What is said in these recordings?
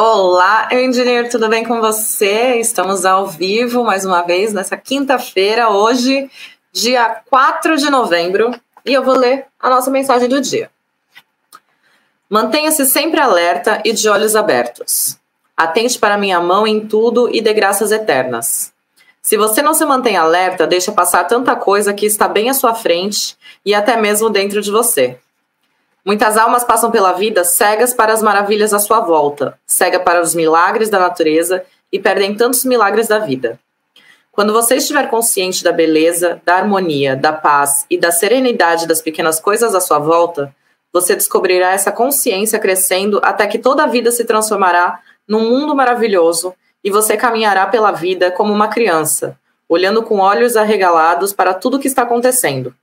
Olá, engenheiro, tudo bem com você? Estamos ao vivo mais uma vez nessa quinta-feira, hoje, dia 4 de novembro, e eu vou ler a nossa mensagem do dia. Mantenha-se sempre alerta e de olhos abertos. Atente para minha mão em tudo e dê graças eternas. Se você não se mantém alerta, deixa passar tanta coisa que está bem à sua frente e até mesmo dentro de você. Muitas almas passam pela vida cegas para as maravilhas à sua volta, cega para os milagres da natureza e perdem tantos milagres da vida. Quando você estiver consciente da beleza, da harmonia, da paz e da serenidade das pequenas coisas à sua volta, você descobrirá essa consciência crescendo até que toda a vida se transformará num mundo maravilhoso e você caminhará pela vida como uma criança, olhando com olhos arregalados para tudo o que está acontecendo.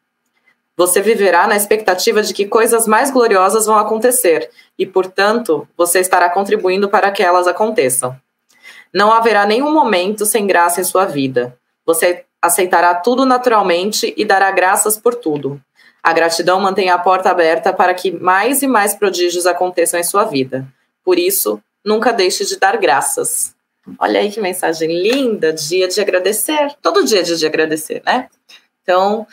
Você viverá na expectativa de que coisas mais gloriosas vão acontecer e, portanto, você estará contribuindo para que elas aconteçam. Não haverá nenhum momento sem graça em sua vida. Você aceitará tudo naturalmente e dará graças por tudo. A gratidão mantém a porta aberta para que mais e mais prodígios aconteçam em sua vida. Por isso, nunca deixe de dar graças. Olha aí que mensagem linda, dia de agradecer. Todo dia é dia de agradecer, né? Então,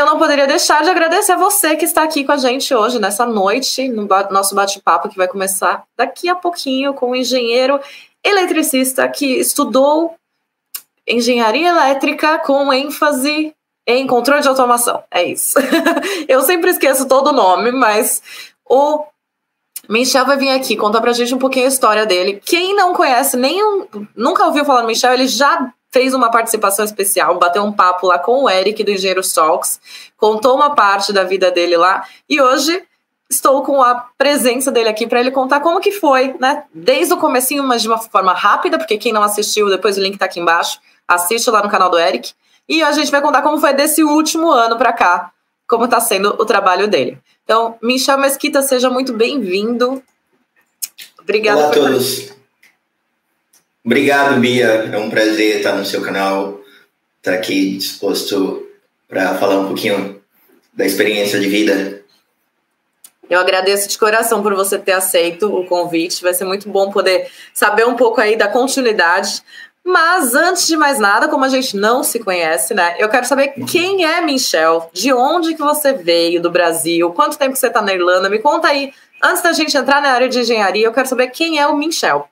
eu não poderia deixar de agradecer a você que está aqui com a gente hoje, nessa noite, no nosso bate-papo que vai começar daqui a pouquinho com um engenheiro eletricista que estudou engenharia elétrica com ênfase em controle de automação. É isso. eu sempre esqueço todo o nome, mas o Michel vai vir aqui contar pra gente um pouquinho a história dele. Quem não conhece, nenhum, nunca ouviu falar do Michel, ele já fez uma participação especial, bateu um papo lá com o Eric do Engenheiro Talks, contou uma parte da vida dele lá e hoje estou com a presença dele aqui para ele contar como que foi, né? Desde o comecinho, mas de uma forma rápida, porque quem não assistiu, depois o link está aqui embaixo, assiste lá no canal do Eric. E a gente vai contar como foi desse último ano para cá, como está sendo o trabalho dele. Então, Michel Mesquita, seja muito bem-vindo. Obrigada. Olá a todos. Obrigado, Bia. É um prazer estar no seu canal, estar aqui disposto para falar um pouquinho da experiência de vida. Eu agradeço de coração por você ter aceito o convite. Vai ser muito bom poder saber um pouco aí da continuidade. Mas antes de mais nada, como a gente não se conhece, né? Eu quero saber quem é Michel, de onde que você veio do Brasil, quanto tempo que você está na Irlanda. Me conta aí, antes da gente entrar na área de engenharia, eu quero saber quem é o Michel.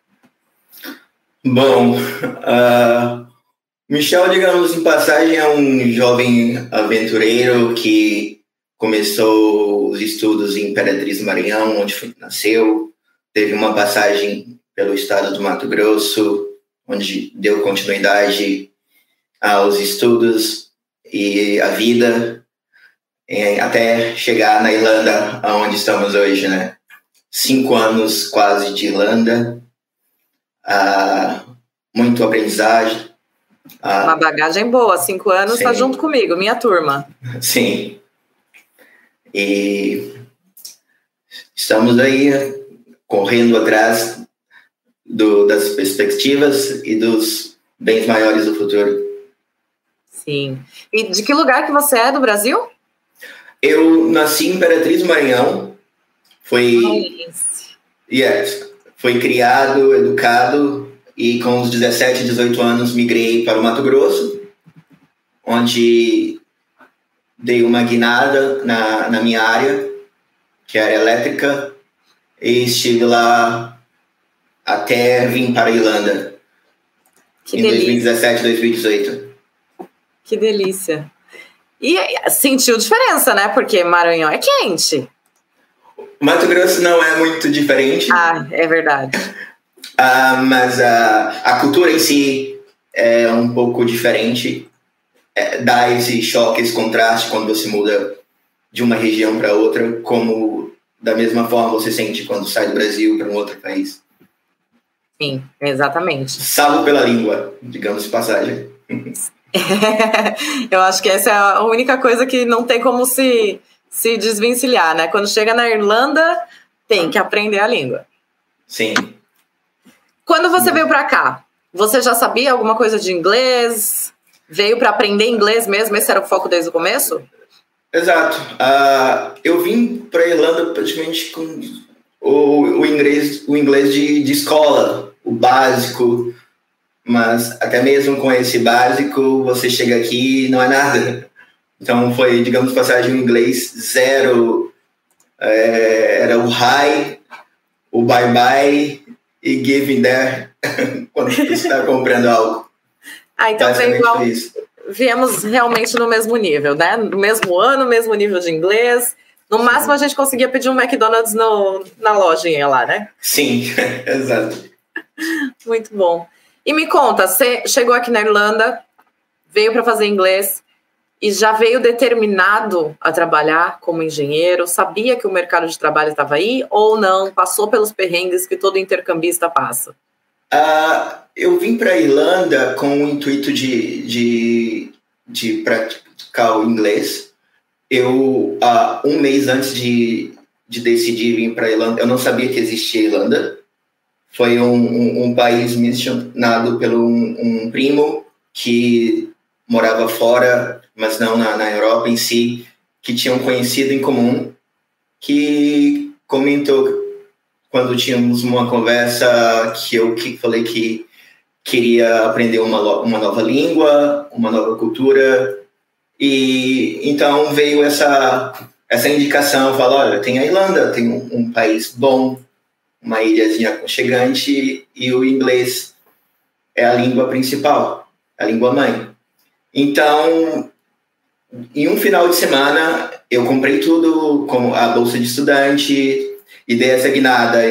Bom, uh, Michel, digamos em passagem, é um jovem aventureiro que começou os estudos em Imperatriz Maranhão, onde nasceu, teve uma passagem pelo estado do Mato Grosso, onde deu continuidade aos estudos e à vida, até chegar na Irlanda, onde estamos hoje, né? Cinco anos quase de Irlanda, ah, muito aprendizagem. Ah, Uma bagagem boa, cinco anos está junto comigo, minha turma. Sim. E estamos aí correndo atrás do, das perspectivas e dos bens maiores do futuro. Sim. E de que lugar que você é do Brasil? Eu nasci em Imperatriz Maranhão. Foi. Yes foi criado, educado e com os 17, 18 anos migrei para o Mato Grosso, onde dei uma guinada na, na minha área, que era elétrica, e estive lá até vir para a Irlanda. Que em delícia. 2017, 2018. Que delícia. E sentiu diferença, né? Porque Maranhão é quente. Mato Grosso não é muito diferente. Ah, é verdade. uh, mas uh, a cultura em si é um pouco diferente. É, dá esse choque, esse contraste quando você muda de uma região para outra, como da mesma forma você sente quando sai do Brasil para um outro país. Sim, exatamente. Salvo pela língua, digamos de passagem. Eu acho que essa é a única coisa que não tem como se se desvencilhar, né? Quando chega na Irlanda, tem que aprender a língua. Sim. Quando você veio para cá, você já sabia alguma coisa de inglês? Veio para aprender inglês mesmo? Esse era o foco desde o começo? Exato. Uh, eu vim para Irlanda praticamente com o, o inglês, o inglês de, de escola, o básico, mas até mesmo com esse básico, você chega aqui e não é nada. Então foi, digamos, passagem em inglês zero, é, era o hi, o bye bye e giving there quando você está comprando algo. Ah, então foi igual. Viemos realmente no mesmo nível, né? No mesmo ano, mesmo nível de inglês. No máximo a gente conseguia pedir um McDonald's no, na lojinha lá, né? Sim, exato. Muito bom. E me conta, você chegou aqui na Irlanda, veio para fazer inglês e já veio determinado a trabalhar como engenheiro? Sabia que o mercado de trabalho estava aí ou não? Passou pelos perrengues que todo intercambista passa? Uh, eu vim para a Irlanda com o intuito de, de, de praticar o inglês. Eu, um mês antes de, de decidir vir para a Irlanda, eu não sabia que existia Irlanda foi um, um, um país mencionado pelo um, um, primo que morava fora, mas não na, na Europa em si, que tinha um conhecido em comum, que comentou quando tínhamos uma conversa que eu que falei que queria aprender uma, uma nova língua, uma nova cultura, e então veio essa essa indicação, falou, olha, tem a Irlanda, tem um, um país bom, uma ilhazinha aconchegante e o inglês é a língua principal, a língua mãe. Então, em um final de semana, eu comprei tudo, como a bolsa de estudante, e dei.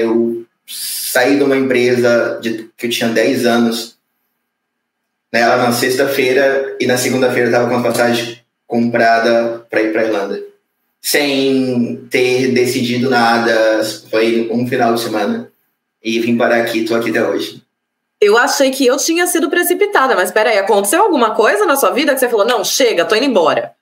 Eu saí de uma empresa de, que eu tinha 10 anos, nela na sexta-feira, e na segunda-feira estava com a passagem comprada para ir para Irlanda sem ter decidido nada. Foi um final de semana. E vim parar aqui, tô aqui até hoje. Eu achei que eu tinha sido precipitada, mas peraí, aconteceu alguma coisa na sua vida que você falou, não, chega, tô indo embora?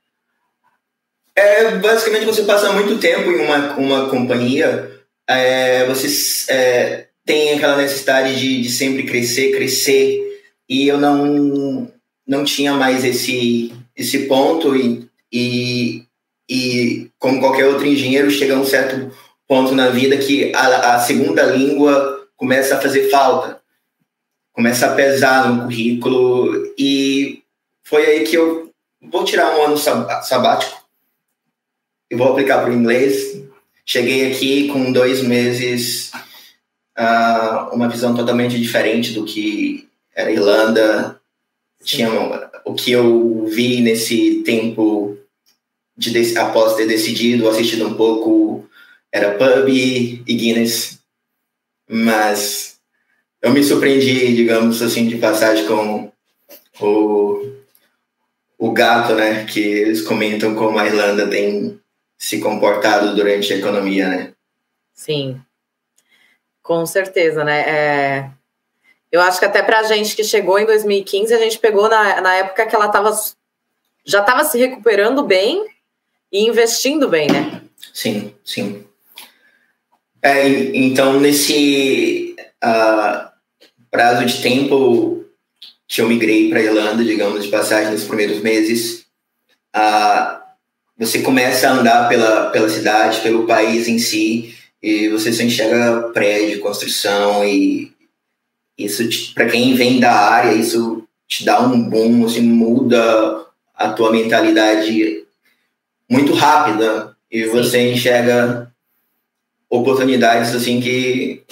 É, basicamente você passa muito tempo em uma, uma companhia, é, você é, tem aquela necessidade de, de sempre crescer, crescer, e eu não, não tinha mais esse, esse ponto, e, e e como qualquer outro engenheiro chega a um certo ponto na vida que a, a segunda língua começa a fazer falta, começa a pesar no currículo e foi aí que eu vou tirar um ano sabático e vou aplicar para o inglês. Cheguei aqui com dois meses, uh, uma visão totalmente diferente do que era Irlanda. Tinha o que eu vi nesse tempo de, após ter decidido, assistido um pouco, era pub e Guinness, mas eu me surpreendi, digamos assim, de passagem com o, o gato, né, que eles comentam como a Irlanda tem se comportado durante a economia, né? Sim, com certeza, né? É... Eu acho que até para a gente que chegou em 2015, a gente pegou na, na época que ela tava, já estava se recuperando bem, e investindo bem, né? Sim, sim. É, então, nesse uh, prazo de tempo que eu migrei para a Irlanda, digamos, de passagem nos primeiros meses, uh, você começa a andar pela, pela cidade, pelo país em si, e você só enxerga prédio, construção, e isso, para quem vem da área, isso te dá um boom, assim, muda a tua mentalidade muito rápida e você enxerga oportunidades assim que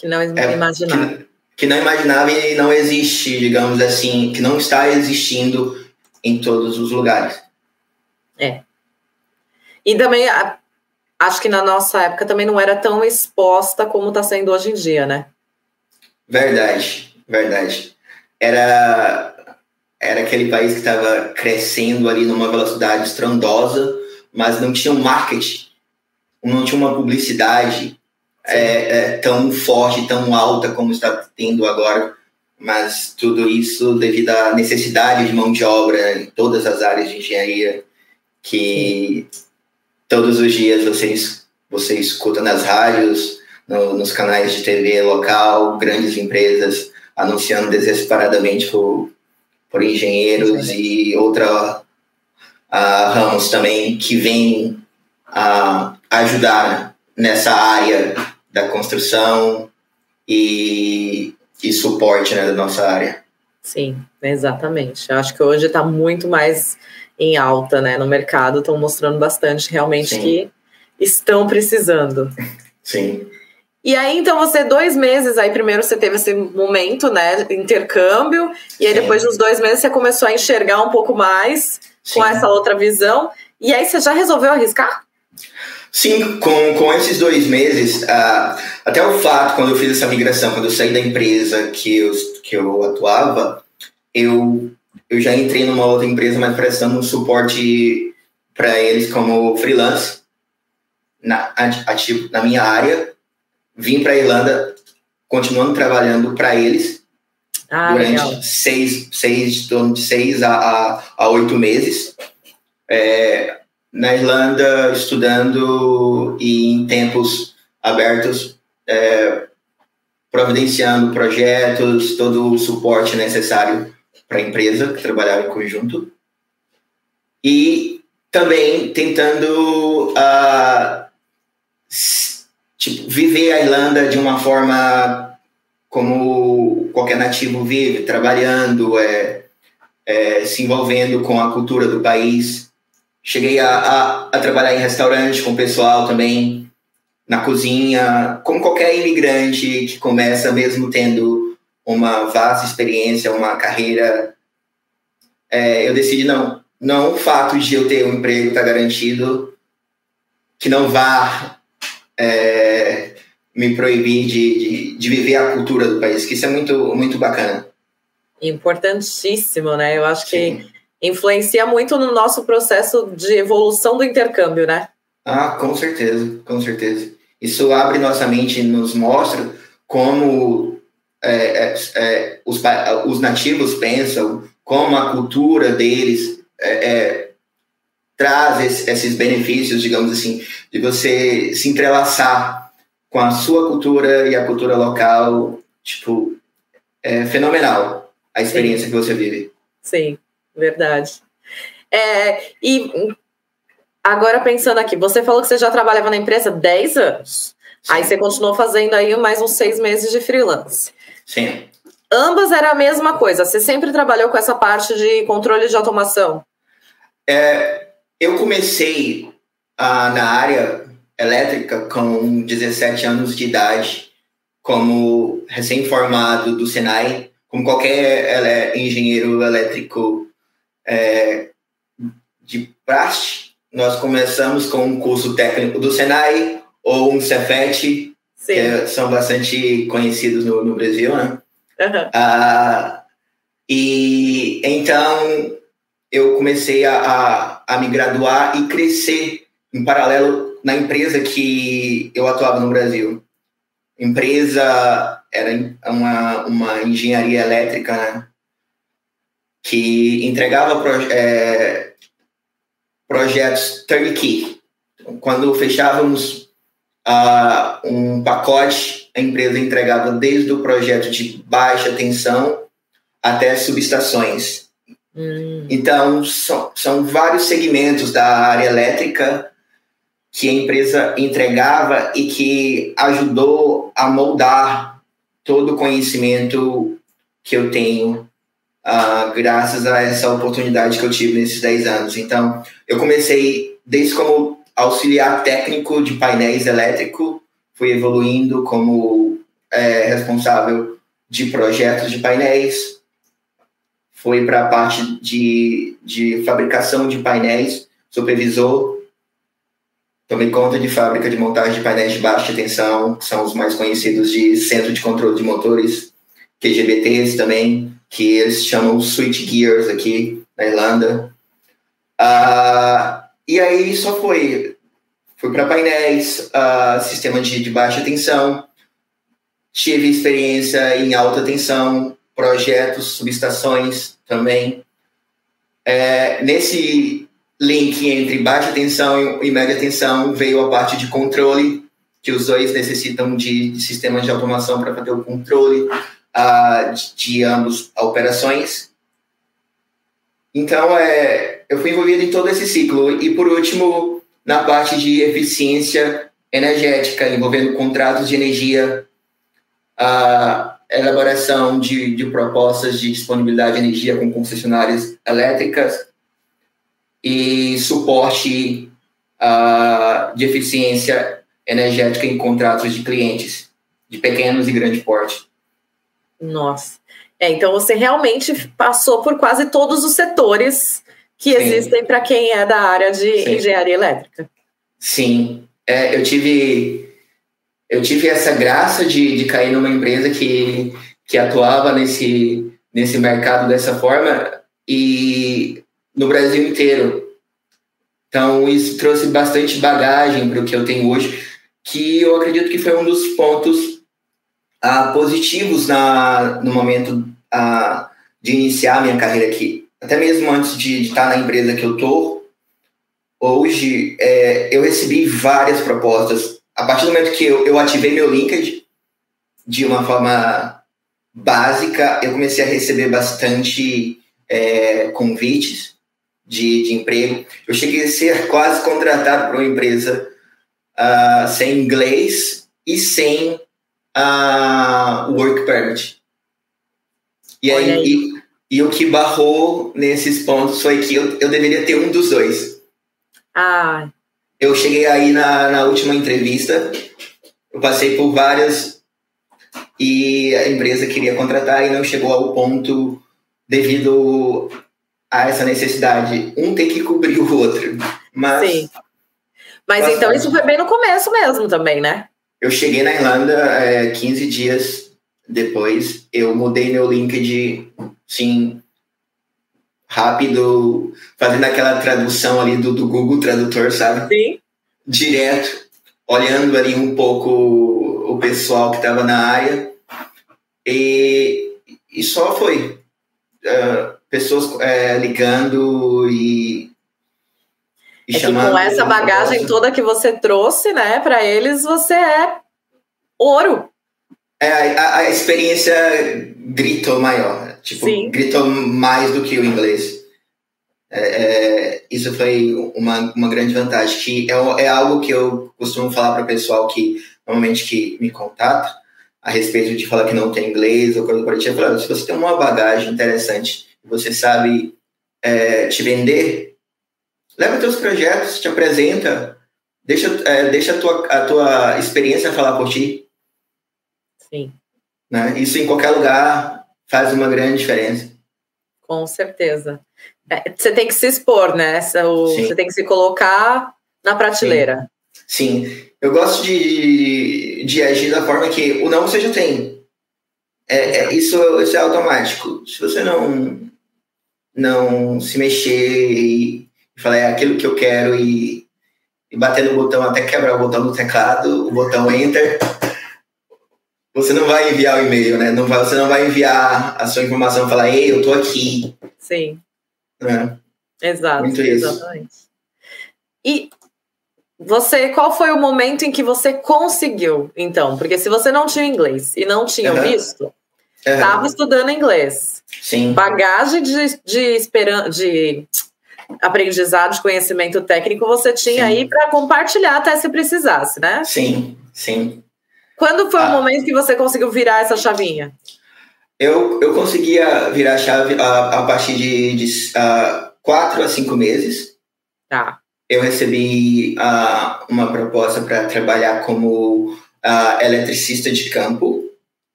que não é, imaginava. que, que, não imaginava e não existe digamos assim que não está existindo em todos os lugares. É. E também acho que na nossa época também não era tão exposta como está sendo hoje em dia né? Verdade verdade. Era era aquele país que estava crescendo ali numa velocidade estrondosa, mas não tinha um marketing, não tinha uma publicidade é, é, tão forte, tão alta como está tendo agora. Mas tudo isso devido à necessidade de mão de obra em todas as áreas de engenharia, que todos os dias vocês você escuta nas rádios, no, nos canais de TV local, grandes empresas anunciando desesperadamente por por engenheiros e outra uh, ramos também que vêm a uh, ajudar nessa área da construção e, e suporte né, da nossa área. Sim, exatamente. Eu acho que hoje está muito mais em alta né, no mercado, estão mostrando bastante realmente Sim. que estão precisando. Sim. E aí, então, você, dois meses, aí primeiro você teve esse momento, né, intercâmbio, e aí Sim. depois dos dois meses você começou a enxergar um pouco mais Sim. com essa outra visão, e aí você já resolveu arriscar? Sim, com, com esses dois meses, uh, até o fato, quando eu fiz essa migração, quando eu saí da empresa que eu, que eu atuava, eu, eu já entrei numa outra empresa, mas prestando um suporte para eles como freelance, na, ativo, na minha área, vim para a Irlanda continuando trabalhando para eles ah, durante legal. seis, seis, de seis a, a, oito meses. É, na Irlanda, estudando e em tempos abertos, é, providenciando projetos, todo o suporte necessário para a empresa que trabalhava em conjunto. E também tentando uh, tipo, viver a Irlanda de uma forma como qualquer nativo vive, trabalhando, é, é, se envolvendo com a cultura do país. Cheguei a, a, a trabalhar em restaurante com o pessoal também, na cozinha, como qualquer imigrante que começa mesmo tendo uma vasta experiência, uma carreira. É, eu decidi não, não o fato de eu ter um emprego estar tá garantido, que não vá é, me proibir de, de, de, viver a cultura do país, que isso é muito, muito bacana. Importantíssimo, né? Eu acho Sim. que influencia muito no nosso processo de evolução do intercâmbio, né? Ah, com certeza, com certeza. Isso abre nossa mente e nos mostra como é, é, é os, os nativos pensam, como a cultura deles é, é traz esses benefícios, digamos assim, de você se entrelaçar com a sua cultura e a cultura local, tipo, é fenomenal a experiência Sim. que você vive. Sim, verdade. É, e agora pensando aqui, você falou que você já trabalhava na empresa 10 anos. Sim. Aí você continuou fazendo aí mais uns seis meses de freelance. Sim. Ambas era a mesma coisa. Você sempre trabalhou com essa parte de controle de automação? É, eu comecei ah, na área elétrica com 17 anos de idade, como recém-formado do Senai, como qualquer engenheiro elétrico é, de praxe. Nós começamos com um curso técnico do Senai ou um Cefet, que é, são bastante conhecidos no, no Brasil, né? Uhum. Ah, e então eu comecei a, a, a, me graduar e crescer em paralelo na empresa que eu atuava no Brasil. Empresa era uma, uma engenharia elétrica né, que entregava proje é, projetos turnkey. Quando fechávamos uh, um pacote, a empresa entregava desde o projeto de baixa tensão até subestações. Hum. Então, são, são vários segmentos da área elétrica que a empresa entregava e que ajudou a moldar todo o conhecimento que eu tenho uh, graças a essa oportunidade que eu tive nesses 10 anos. Então, eu comecei desde como auxiliar técnico de painéis elétrico, fui evoluindo como é, responsável de projetos de painéis, foi para a parte de, de fabricação de painéis, supervisor, tomei conta de fábrica de montagem de painéis de baixa tensão, que são os mais conhecidos de centro de controle de motores, QGBTs também, que eles chamam switch gears aqui na Irlanda. Uh, e aí só foi, fui para painéis, uh, sistema de, de baixa tensão, tive experiência em alta tensão, projetos, subestações também. É, nesse link entre baixa tensão e média tensão veio a parte de controle, que os dois necessitam de, de sistemas de automação para fazer o controle uh, de, de ambas operações. Então, é, eu fui envolvido em todo esse ciclo. E, por último, na parte de eficiência energética, envolvendo contratos de energia, a elaboração de, de propostas de disponibilidade de energia com concessionárias elétricas e suporte uh, de eficiência energética em contratos de clientes de pequenos e grande porte. Nossa. É, então você realmente passou por quase todos os setores que Sim. existem para quem é da área de Sim. engenharia elétrica. Sim, é, eu tive eu tive essa graça de, de cair numa empresa que, que atuava nesse, nesse mercado dessa forma e no Brasil inteiro. Então, isso trouxe bastante bagagem para o que eu tenho hoje, que eu acredito que foi um dos pontos ah, positivos na, no momento ah, de iniciar minha carreira aqui. Até mesmo antes de, estar na empresa que eu estou, hoje é, eu recebi várias propostas a partir do momento que eu, eu ativei meu LinkedIn de uma forma básica, eu comecei a receber bastante é, convites de, de emprego. Eu cheguei a ser quase contratado por uma empresa uh, sem inglês e sem uh, work permit. E, aí, aí. E, e, o que barrou nesses pontos foi que eu, eu deveria ter um dos dois. Ah, eu cheguei aí na, na última entrevista, eu passei por várias e a empresa queria contratar e não chegou ao ponto devido a essa necessidade. Um tem que cobrir o outro. Mas, Sim. Mas então isso foi bem no começo mesmo também, né? Eu cheguei na Irlanda é, 15 dias depois. Eu mudei meu LinkedIn, sim, rápido, fazendo aquela tradução ali do, do Google Tradutor, sabe? Sim. Direto, olhando ali um pouco o pessoal que estava na área. E, e só foi. Uh, pessoas uh, ligando e, e é chamando. com essa bagagem toda que você trouxe, né, para eles, você é ouro. É, a, a experiência gritou maior. Tipo, Sim. gritou mais do que o inglês. É, é, isso foi uma, uma grande vantagem, que é, é algo que eu costumo falar para o pessoal que normalmente que me contata a respeito de falar que não tem inglês ou coisa parecida. Eu se você tem uma bagagem interessante, você sabe é, te vender, leva teus projetos, te apresenta, deixa, é, deixa a, tua, a tua experiência falar por ti. Sim. Né? Isso em qualquer lugar, faz uma grande diferença. Com certeza. É, você tem que se expor, né? Você tem que se colocar na prateleira. Sim, Sim. eu gosto de, de agir da forma que o não você já tem. É, é, isso, isso é automático. Se você não, não se mexer e, e falar é aquilo que eu quero e, e bater no botão até quebrar o botão do teclado, o botão enter, você não vai enviar o e-mail, né? Não vai, você não vai enviar a sua informação e falar, ei, eu tô aqui. Sim. É. Exato. Muito isso. Exatamente. E você, qual foi o momento em que você conseguiu, então? Porque se você não tinha inglês e não tinha uhum. visto, estava uhum. estudando inglês. Sim. Bagagem de, de, esperan de aprendizado, de conhecimento técnico, você tinha sim. aí para compartilhar até se precisasse, né? Sim, sim. Quando foi ah. o momento que você conseguiu virar essa chavinha? Eu, eu conseguia virar a chave a, a partir de, de uh, quatro a cinco meses. Tá. Eu recebi uh, uma proposta para trabalhar como uh, eletricista de campo,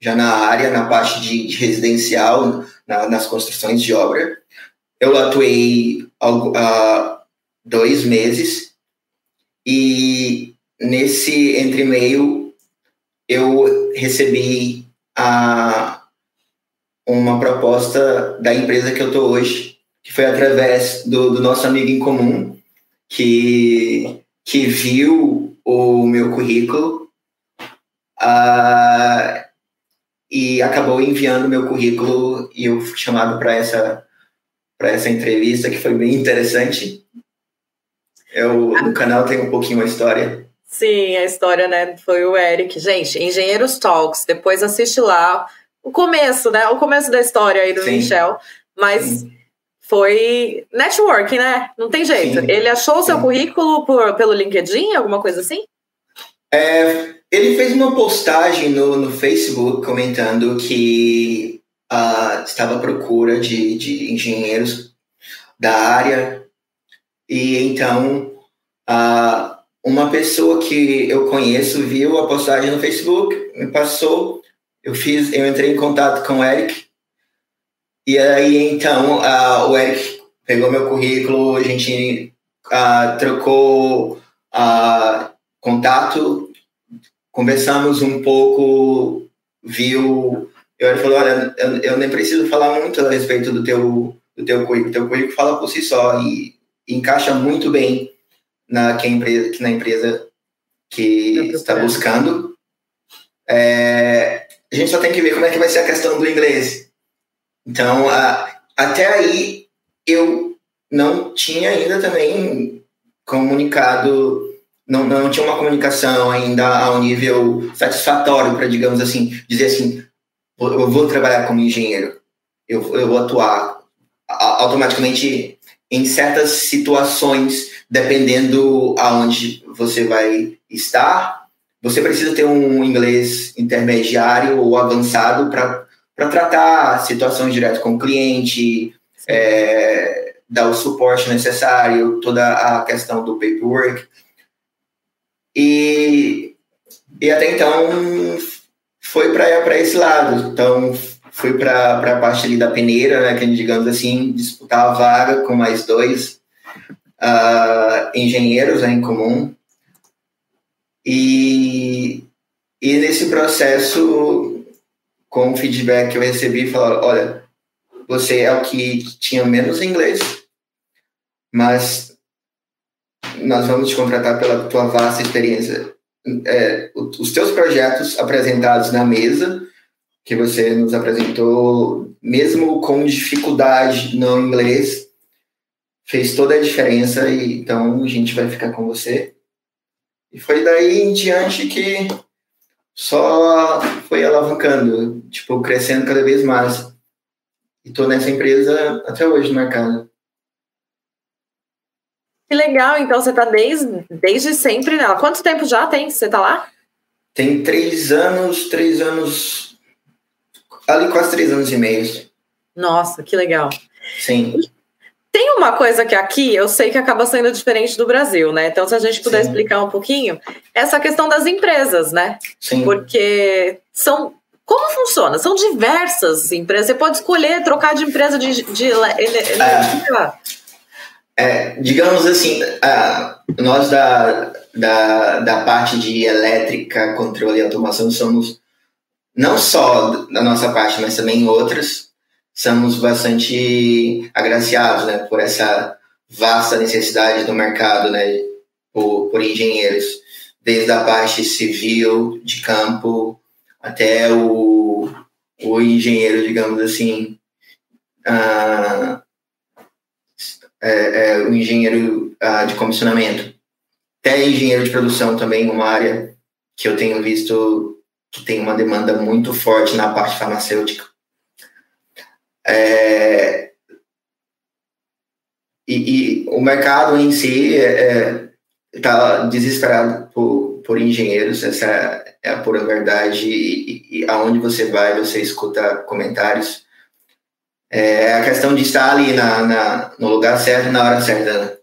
já na área, na parte de, de residencial, na, nas construções de obra. Eu atuei uh, dois meses e nesse entre meio eu recebi a, uma proposta da empresa que eu estou hoje, que foi através do, do, nosso amigo em comum, que, que viu o meu currículo uh, e acabou enviando meu currículo e eu fui chamado para essa, essa entrevista, que foi bem interessante. Eu, no canal tem um pouquinho a história. Sim, a história, né, foi o Eric. Gente, Engenheiros Talks, depois assiste lá o começo, né, o começo da história aí do Sim. Michel, mas Sim. foi networking, né, não tem jeito. Sim. Ele achou o seu currículo por, pelo LinkedIn, alguma coisa assim? É, ele fez uma postagem no, no Facebook comentando que estava à procura de, de engenheiros da área. E então uma pessoa que eu conheço viu a postagem no Facebook, me passou, eu fiz, eu entrei em contato com o Eric. E aí então o Eric pegou meu currículo, a gente trocou contato, conversamos um pouco, viu. Eu falou, olha, eu, eu, nem preciso falar muito a respeito do teu, do teu currículo. O teu currículo fala por si só e, e encaixa muito bem na, que empresa, que na empresa que está buscando. É, a gente só tem que ver como é que vai ser a questão do inglês. Então, a, até aí, eu não tinha ainda também comunicado, não, não tinha uma comunicação ainda ao nível satisfatório para, digamos assim, dizer assim, eu vou trabalhar como engenheiro, eu, eu vou atuar automaticamente em certas situações, dependendo aonde você vai estar, você precisa ter um inglês intermediário ou avançado para tratar situações direto com o cliente, é, dar o suporte necessário, toda a questão do paperwork. E, e até então foi para esse lado. Então fui para a parte ali da peneira, né, que digamos assim, disputar a vaga com mais dois uh, engenheiros né, em comum. E, e nesse processo, com o feedback que eu recebi, falaram, olha, você é o que tinha menos inglês, mas nós vamos te contratar pela tua vasta experiência. É, os teus projetos apresentados na mesa, que você nos apresentou, mesmo com dificuldade no inglês, fez toda a diferença e então a gente vai ficar com você. E foi daí em diante que só foi alavancando, tipo, crescendo cada vez mais. E estou nessa empresa até hoje no mercado. Que legal, então você está desde, desde sempre nela. Quanto tempo já tem que você está lá? Tem três anos, três anos, ali quase três anos e meio. Nossa, que legal. Sim. Tem uma coisa que aqui eu sei que acaba sendo diferente do Brasil, né? Então, se a gente puder Sim. explicar um pouquinho, essa questão das empresas, né? Sim. Porque são como funciona? São diversas empresas. Você pode escolher trocar de empresa de, de energia. É, é, digamos assim, uh, nós da, da, da parte de elétrica, controle e automação somos, não só da nossa parte, mas também outras, somos bastante agraciados né, por essa vasta necessidade do mercado né, por, por engenheiros, desde a parte civil, de campo, até o, o engenheiro, digamos assim, uh, é, é, o engenheiro uh, de comissionamento, até engenheiro de produção também, uma área que eu tenho visto que tem uma demanda muito forte na parte farmacêutica. É, e, e, o mercado em si está é, é desesperado por, por engenheiros, essa é a pura verdade e, e aonde você vai, você escuta comentários. É a questão de estar ali na, na no lugar certo na hora certa. Né?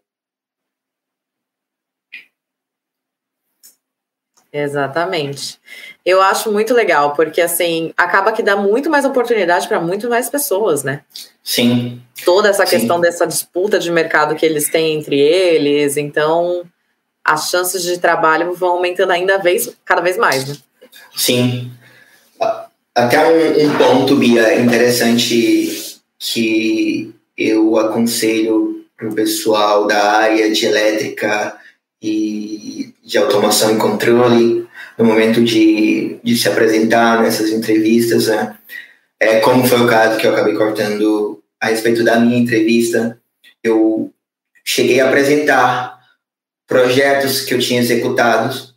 Exatamente. Eu acho muito legal, porque assim, acaba que dá muito mais oportunidade para muito mais pessoas, né? Sim. Toda essa questão Sim. dessa disputa de mercado que eles têm entre eles, então as chances de trabalho vão aumentando ainda vez, cada vez mais, né? Sim. Até um, um ponto, Bia, interessante que eu aconselho para o pessoal da área de elétrica e de automação e controle no momento de, de se apresentar nessas entrevistas, né? É, como foi o caso que eu acabei cortando a respeito da minha entrevista, eu cheguei a apresentar projetos que eu tinha executados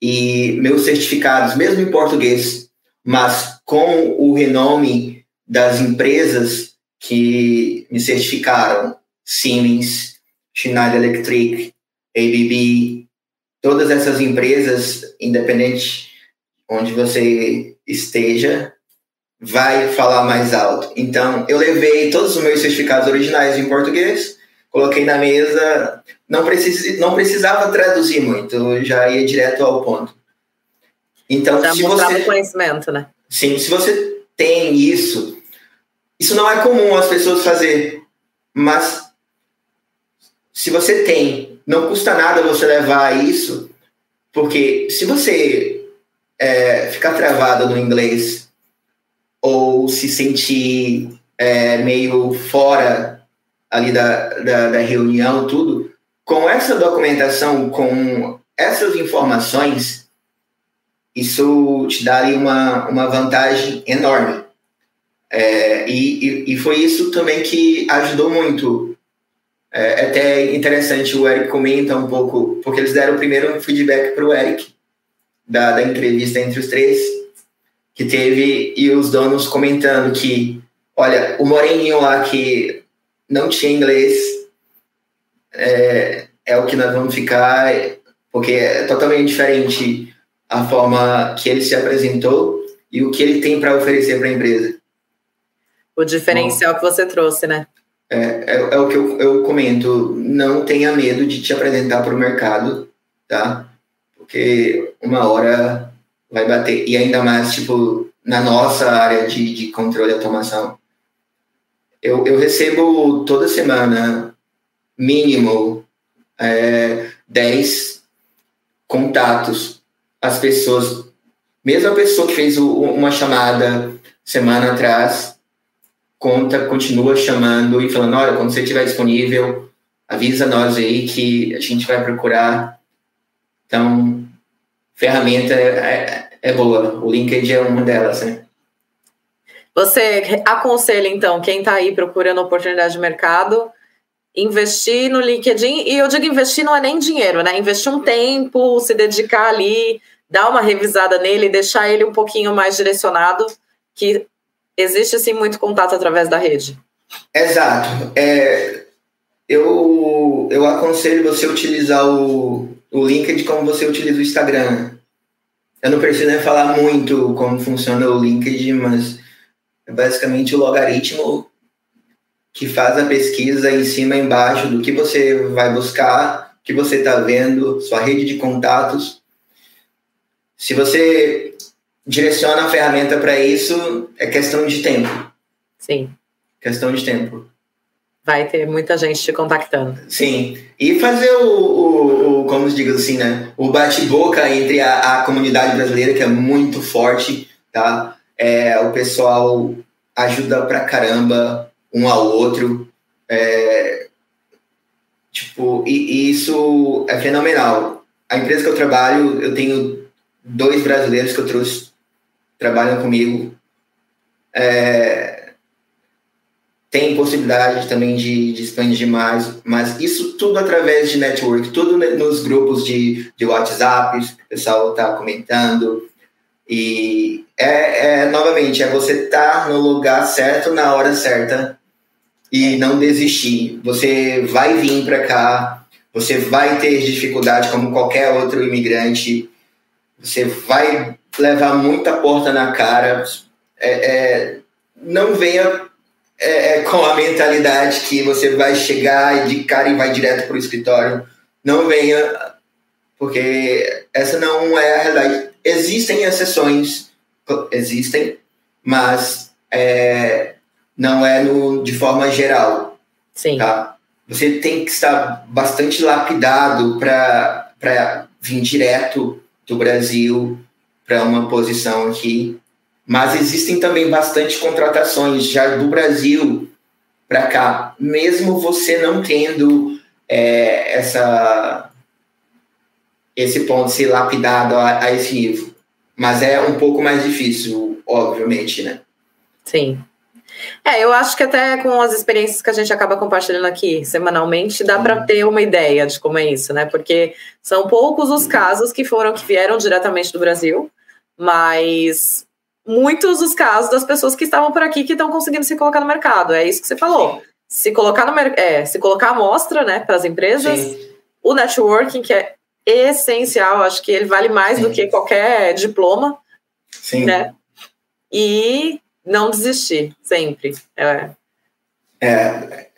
e meus certificados, mesmo em português, mas com o renome das empresas que me certificaram, Siemens, Schneider Electric, ABB, todas essas empresas, independente onde você esteja, vai falar mais alto. Então, eu levei todos os meus certificados originais em português, coloquei na mesa, não, precis, não precisava traduzir muito, já ia direto ao ponto. Então, se você conhecimento, né? Sim, se você tem isso, isso não é comum as pessoas fazer, mas se você tem, não custa nada você levar isso, porque se você é, ficar travado no inglês ou se sentir é, meio fora ali da, da, da reunião, tudo, com essa documentação, com essas informações, isso te daria uma, uma vantagem enorme. É, e, e, foi isso também que ajudou muito. É, é até interessante, o Eric comenta um pouco, porque eles deram primeiro um feedback para o Eric, da, da entrevista entre os três, que teve, e os donos comentando que, olha, o Moreninho lá que não tinha inglês é, é o que nós vamos ficar, porque é totalmente diferente a forma que ele se apresentou e o que ele tem para oferecer para a empresa. O diferencial Bom, que você trouxe, né? É, é, é, o que eu, eu comento. Não tenha medo de te apresentar para o mercado, tá? Porque uma hora vai bater. E ainda mais, tipo, na nossa área de, de controle e automação. Eu, eu recebo toda semana, mínimo, é, 10 contatos. As pessoas, mesmo a pessoa que fez o, uma chamada semana atrás, conta, continua chamando e falando, olha, quando você estiver disponível, avisa nós aí que a gente vai procurar. Então, ferramenta é, é boa. O LinkedIn é uma delas, né? Você aconselha, então, quem está aí procurando oportunidade de mercado, investir no LinkedIn, e eu digo investir não é nem dinheiro, né? Investir um tempo, se dedicar ali, dar uma revisada nele, deixar ele um pouquinho mais direcionado, que existe sim muito contato através da rede. Exato. É, eu, eu aconselho você utilizar o, o LinkedIn como você utiliza o Instagram. Eu não preciso nem falar muito como funciona o LinkedIn, mas é basicamente o logaritmo que faz a pesquisa em cima e embaixo do que você vai buscar, que você está vendo, sua rede de contatos. Se você direciona a ferramenta para isso, é questão de tempo. Sim. Questão de tempo. Vai ter muita gente te contactando. Sim. E fazer o, o, o como se diz assim, né? O bate-boca entre a, a comunidade brasileira, que é muito forte, tá? É, o pessoal ajuda pra caramba um ao outro. É, tipo, e, e isso é fenomenal. A empresa que eu trabalho, eu tenho dois brasileiros que eu trouxe trabalham comigo. É, tem possibilidade também de, de expandir mais, mas isso tudo através de network, tudo nos grupos de, de WhatsApp, o pessoal está comentando. E é, é, novamente, é você estar tá no lugar certo na hora certa e não desistir. Você vai vir para cá, você vai ter dificuldade como qualquer outro imigrante, você vai levar muita porta na cara. É, é, não venha é, é, com a mentalidade que você vai chegar de cara e vai direto para o escritório. Não venha, porque essa não é a realidade. Existem exceções, existem, mas não é no, de forma geral. Sim. Tá? Você tem que estar bastante lapidado para vir direto do Brasil para uma posição aqui. Mas existem também bastante contratações já do Brasil para cá, mesmo você não tendo é, essa esse ponto ser lapidado a, a esse nível. Mas é um pouco mais difícil, obviamente, né? Sim. É, eu acho que até com as experiências que a gente acaba compartilhando aqui semanalmente, dá para ter uma ideia de como é isso, né? Porque são poucos os casos que foram que vieram diretamente do Brasil, mas muitos os casos das pessoas que estavam por aqui que estão conseguindo se colocar no mercado. É isso que você falou. Sim. Se colocar no é, se colocar a amostra, né, para as empresas, Sim. o networking que é essencial. Acho que ele vale mais Sim. do que qualquer diploma. Sim. Né? E não desistir, sempre. É. é,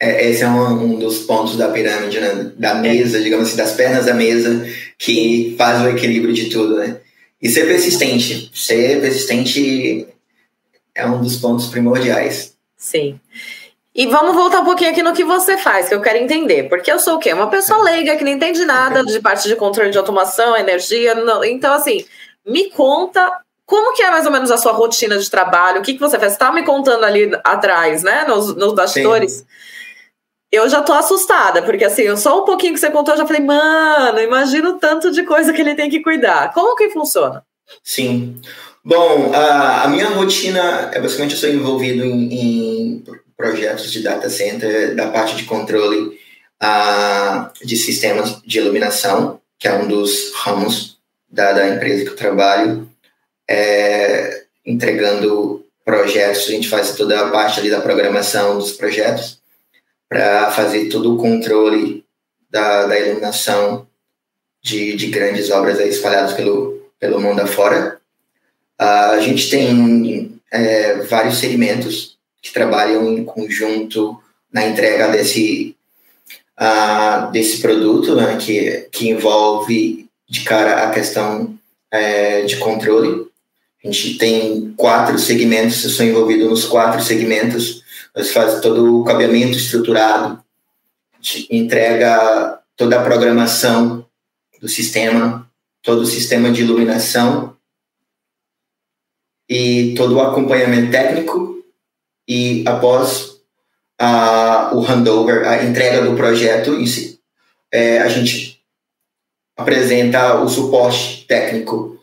é esse é um, um, dos pontos da pirâmide, né? Da mesa, digamos assim, das pernas da mesa, que faz o equilíbrio de tudo, né? E ser persistente. Ser persistente é um dos pontos primordiais. Sim. E vamos voltar um pouquinho aqui no que você faz, que eu quero entender. Porque eu sou o quê? Uma pessoa leiga que não entende nada de parte de controle de automação, energia. Não. Então, assim, me conta como que é mais ou menos a sua rotina de trabalho? O que, que você faz? Você estava me contando ali atrás, né? Nos, nos bastidores. Sim. Eu já tô assustada, porque assim, só um pouquinho que você contou, eu já falei, mano, imagina o tanto de coisa que ele tem que cuidar. Como que funciona? Sim. Bom, a, a minha rotina é basicamente eu sou envolvido em, em projetos de data center, da parte de controle de sistemas de iluminação, que é um dos ramos da, da empresa que eu trabalho é, entregando projetos, a gente faz toda a parte ali da programação dos projetos para fazer todo o controle da, da iluminação de, de grandes obras espalhadas pelo, pelo mundo afora. Uh, a gente tem é, vários segmentos que trabalham em conjunto na entrega desse, uh, desse produto, né, que, que envolve de cara a questão é, de controle. A gente tem quatro segmentos, eu sou envolvido nos quatro segmentos, nós faz todo o cabeamento estruturado, entrega toda a programação do sistema, todo o sistema de iluminação e todo o acompanhamento técnico e após a, o handover, a entrega do projeto em si, é, a gente apresenta o suporte técnico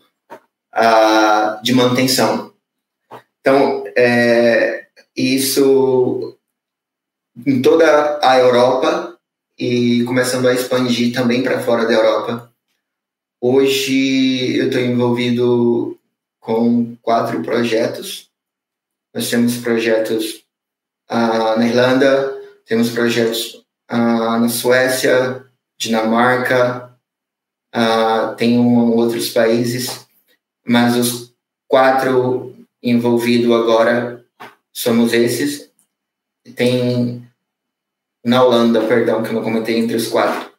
uh, de manutenção. Então, é, isso em toda a Europa e começando a expandir também para fora da Europa. Hoje eu estou envolvido com quatro projetos. Nós temos projetos uh, na Irlanda, temos projetos uh, na Suécia, Dinamarca, uh, tem um, outros países mas os quatro envolvidos agora somos esses. Tem na Holanda, perdão, que eu não comentei entre os quatro.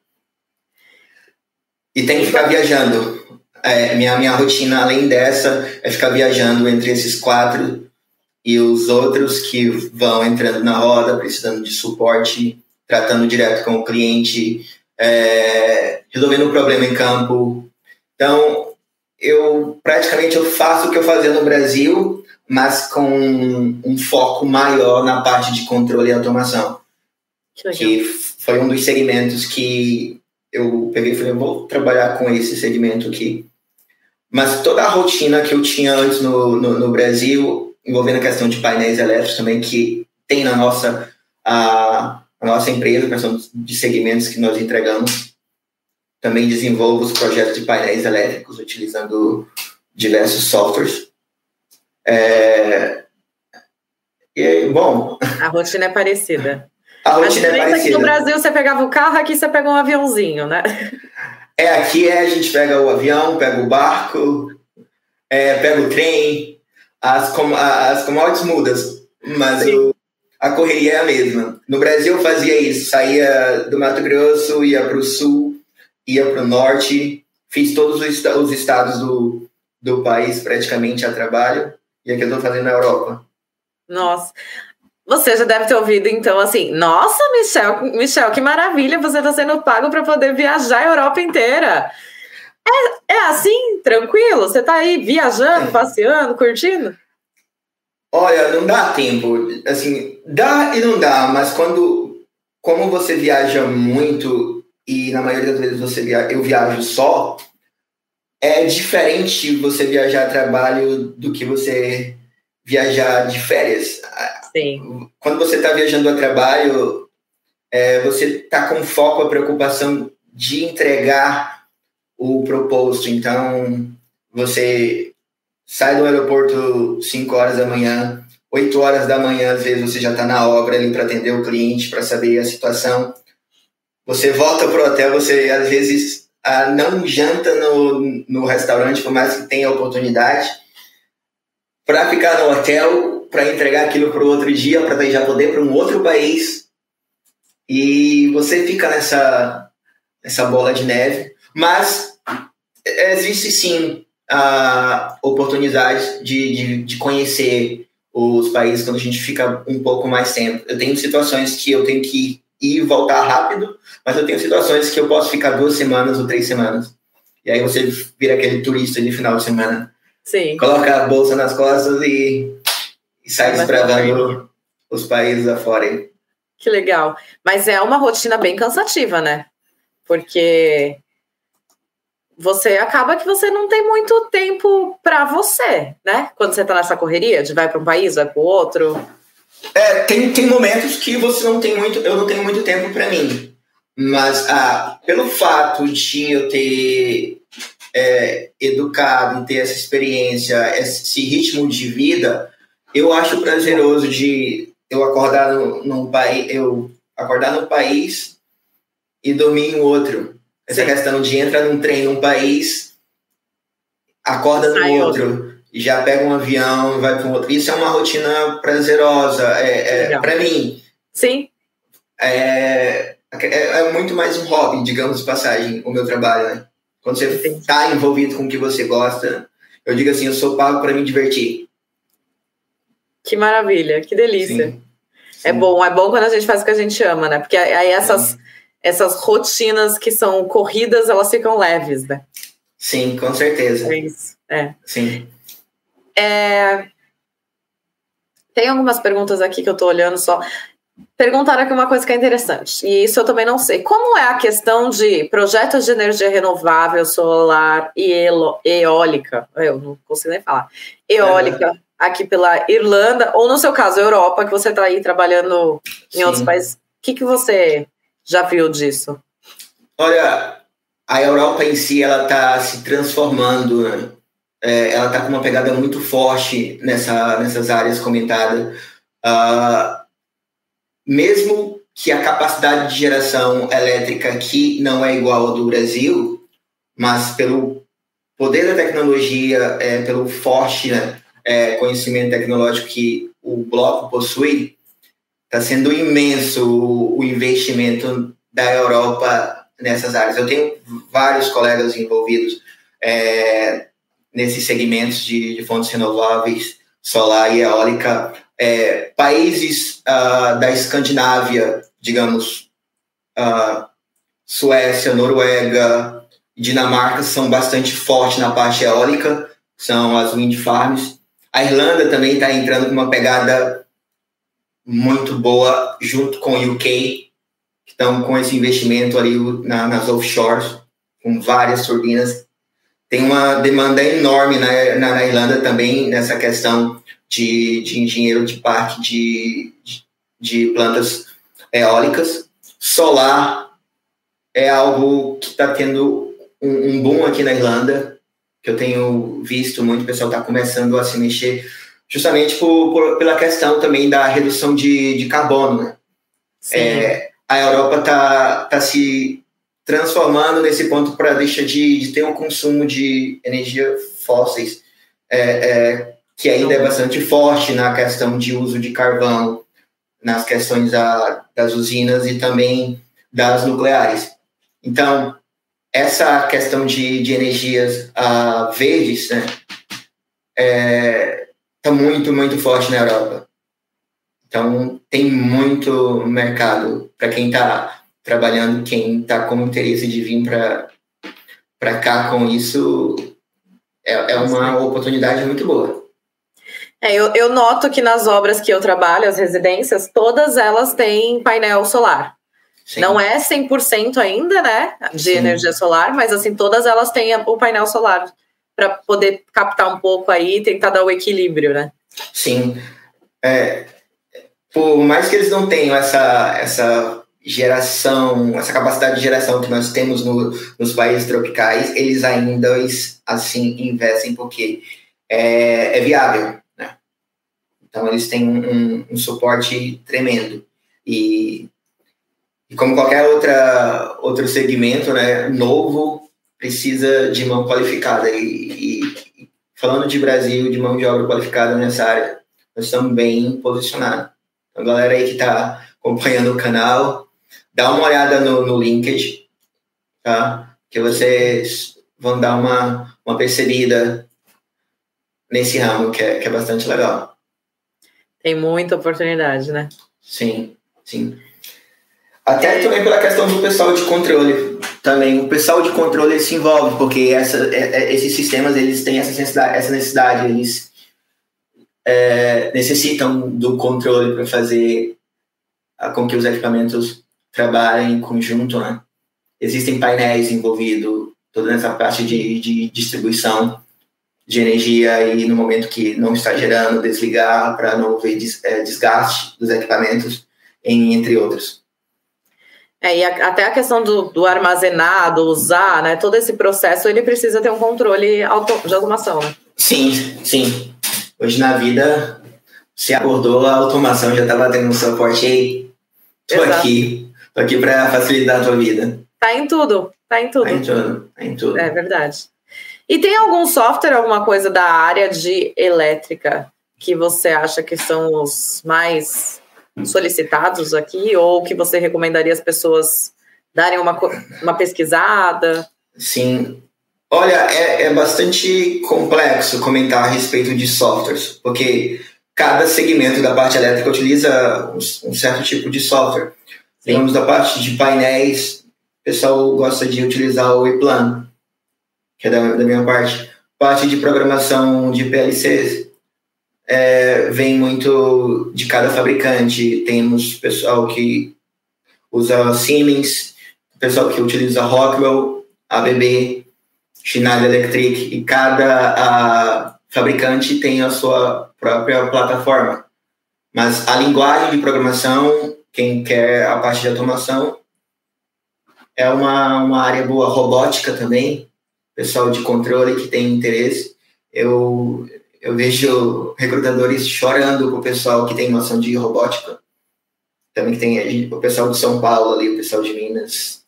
E tem que ficar viajando. É, minha, minha rotina, além dessa, é ficar viajando entre esses quatro e os outros que vão entrando na roda, precisando de suporte, tratando direto com o cliente, é, resolvendo o problema em campo. Então, eu praticamente eu faço o que eu fazia no Brasil, mas com um foco maior na parte de controle e automação. Que, que foi um dos segmentos que eu peguei e falei, vou trabalhar com esse segmento aqui. Mas toda a rotina que eu tinha antes no, no, no Brasil, envolvendo a questão de painéis elétricos também, que tem na nossa, a, a nossa empresa, questão de segmentos que nós entregamos, também desenvolvo os projetos de painéis elétricos utilizando diversos softwares. É... E, bom. A rotina é parecida. A rotina a é parecida. Aqui no Brasil você pegava o carro, aqui você pega um aviãozinho, né? É, aqui é, a gente pega o avião, pega o barco, é, pega o trem, as, com, as commodities mudas, mas o, a correria é a mesma. No Brasil eu fazia isso, saía do Mato Grosso, ia para o sul, ia para o norte, fiz todos os estados do, do país praticamente a trabalho, e aqui eu estou fazendo na Europa. Nossa. Você já deve ter ouvido, então, assim, nossa, Michel, Michel, que maravilha, você está sendo pago para poder viajar a Europa inteira. É, é assim, tranquilo? Você está aí viajando, é. passeando, curtindo? Olha, não dá tempo. Assim, dá e não dá, mas quando. Como você viaja muito, e na maioria das vezes você via eu viajo só, é diferente você viajar a trabalho do que você viajar de férias. Sim. Quando você está viajando a trabalho, é, você está com foco, a preocupação de entregar o proposto. Então, você sai do aeroporto 5 horas da manhã, 8 horas da manhã, às vezes você já está na obra ali para atender o cliente, para saber a situação. Você volta pro hotel, você às vezes uh, não janta no, no restaurante, por mais que tenha oportunidade, para ficar no hotel, para entregar aquilo para o outro dia, para já poder para um outro país. E você fica nessa, nessa bola de neve. Mas existe sim a oportunidade de, de, de conhecer os países quando a gente fica um pouco mais tempo. Eu tenho situações que eu tenho que e voltar rápido, mas eu tenho situações que eu posso ficar duas semanas ou três semanas. E aí você vira aquele turista de final de semana. Sim. Coloca a bolsa nas costas e, e sai desbravando os países afora. Que legal. Mas é uma rotina bem cansativa, né? Porque você acaba que você não tem muito tempo para você, né? Quando você tá nessa correria de vai para um país, vai para o outro. É, tem, tem momentos que você não tem muito, eu não tenho muito tempo para mim. Mas ah, pelo fato de eu ter é, educado, ter essa experiência, esse ritmo de vida, eu acho prazeroso de eu acordar no, num país, eu acordar no país e dormir em outro. Essa Sim. questão de entrar num trem num país, acorda no outro, outro, e já pega um avião e vai para um outro. Isso é uma rotina prazerosa, é, é para mim. Sim. É, é, é, muito mais um hobby, digamos de passagem, o meu trabalho, né? Quando você está envolvido com o que você gosta, eu digo assim, eu sou pago para me divertir. Que maravilha, que delícia. Sim. É bom, é bom quando a gente faz o que a gente ama, né? Porque aí essas, Sim essas rotinas que são corridas, elas ficam leves, né? Sim, com certeza. É isso. É. Sim. É... Tem algumas perguntas aqui que eu tô olhando só. Perguntaram aqui uma coisa que é interessante, e isso eu também não sei. Como é a questão de projetos de energia renovável, solar e eólica? Eu não consigo nem falar. Eólica, uhum. aqui pela Irlanda, ou no seu caso, Europa, que você está aí trabalhando em Sim. outros países. O que, que você já viu disso? Olha, a Europa em si ela está se transformando, né? É, ela está com uma pegada muito forte nessa, nessas áreas comentadas. Uh, mesmo que a capacidade de geração elétrica aqui não é igual ao do Brasil, mas pelo poder da tecnologia, é, pelo forte né, é, conhecimento tecnológico que o bloco possui, está sendo imenso o investimento da Europa nessas áreas. Eu tenho vários colegas envolvidos é, nesses segmentos de, de, fontes renováveis, solar e eólica. É, países uh, da Escandinávia, digamos, uh, Suécia, Noruega, Dinamarca são bastante fortes na parte eólica, são as wind farms. A Irlanda também está entrando com uma pegada muito boa junto com o UK, que estão com esse investimento ali na, nas offshores, com várias turbinas. Tem uma demanda enorme na, na, na Irlanda também nessa questão de, de engenheiro de parque de, de, de plantas eólicas. Solar é algo que está tendo um, um boom aqui na Irlanda, que eu tenho visto muito, o pessoal está começando a se mexer justamente por, por, pela questão também da redução de, de carbono. Né? É, a Europa está tá se transformando nesse ponto para deixar de, de, ter um consumo de energia fósseis, é, é, que ainda é bastante forte na questão de uso de carvão, nas questões da, das usinas e também das nucleares. Então, essa questão de, de energias uh, verdes, né, é, está muito, muito forte na Europa. Então, tem muito mercado para quem está trabalhando, quem está com interesse de vir para cá com isso, é, é uma oportunidade muito boa. É, eu, eu noto que nas obras que eu trabalho, as residências, todas elas têm painel solar. Sim. Não é 100% ainda, né, de Sim. energia solar, mas assim, todas elas têm o painel solar para poder captar um pouco aí e tentar dar o equilíbrio, né? Sim. É, por mais que eles não tenham essa, essa geração, essa capacidade de geração que nós temos no, nos países tropicais, eles ainda assim investem porque é, é viável. Né? Então eles têm um, um suporte tremendo. E, e como qualquer outra, outro segmento né, novo, precisa de mão qualificada. E, e, falando de Brasil, de mão de obra qualificada nessa área, nós estamos bem posicionados. Então, galera aí que está acompanhando o canal, dá uma olhada no, no LinkedIn, tá? Que vocês vão dar uma, uma percebida nesse ramo, que é, que é bastante legal. Tem muita oportunidade, né? Sim, sim. Até também pela questão do pessoal de controle. Também o pessoal de controle se envolve, porque essa, é, é, esses sistemas eles têm essa necessidade, essa necessidade eles é, necessitam do controle para fazer com que os equipamentos trabalhem em conjunto, né? Existem painéis envolvidos, toda essa parte de, de distribuição de energia e no momento que não está gerando, desligar para não haver é, desgaste dos equipamentos, entre outros. É, e a, até a questão do, do armazenado, usar, né? Todo esse processo ele precisa ter um controle auto, de automação, né? Sim, sim. Hoje na vida, se acordou, a automação já está tendo um suporte aí. Tô Exato. aqui, tô aqui para facilitar a tua vida. Tá em tudo, tá em tudo. Tá em tudo, tá em tudo. É verdade. E tem algum software, alguma coisa da área de elétrica que você acha que são os mais solicitados aqui ou que você recomendaria as pessoas darem uma, uma pesquisada? Sim. Olha, é, é bastante complexo comentar a respeito de softwares, porque cada segmento da parte elétrica utiliza um, um certo tipo de software. Digamos, da parte de painéis, o pessoal gosta de utilizar o ePlan, que é da, da minha parte. Parte de programação de PLCs, é, vem muito de cada fabricante. Temos pessoal que usa Siemens, pessoal que utiliza Rockwell, ABB, Schneider Electric, e cada fabricante tem a sua própria plataforma. Mas a linguagem de programação, quem quer a parte de automação, é uma, uma área boa. Robótica também, pessoal de controle que tem interesse. Eu, eu vejo recrutadores chorando com o pessoal que tem noção de robótica. Também que tem o pessoal de São Paulo ali, o pessoal de Minas,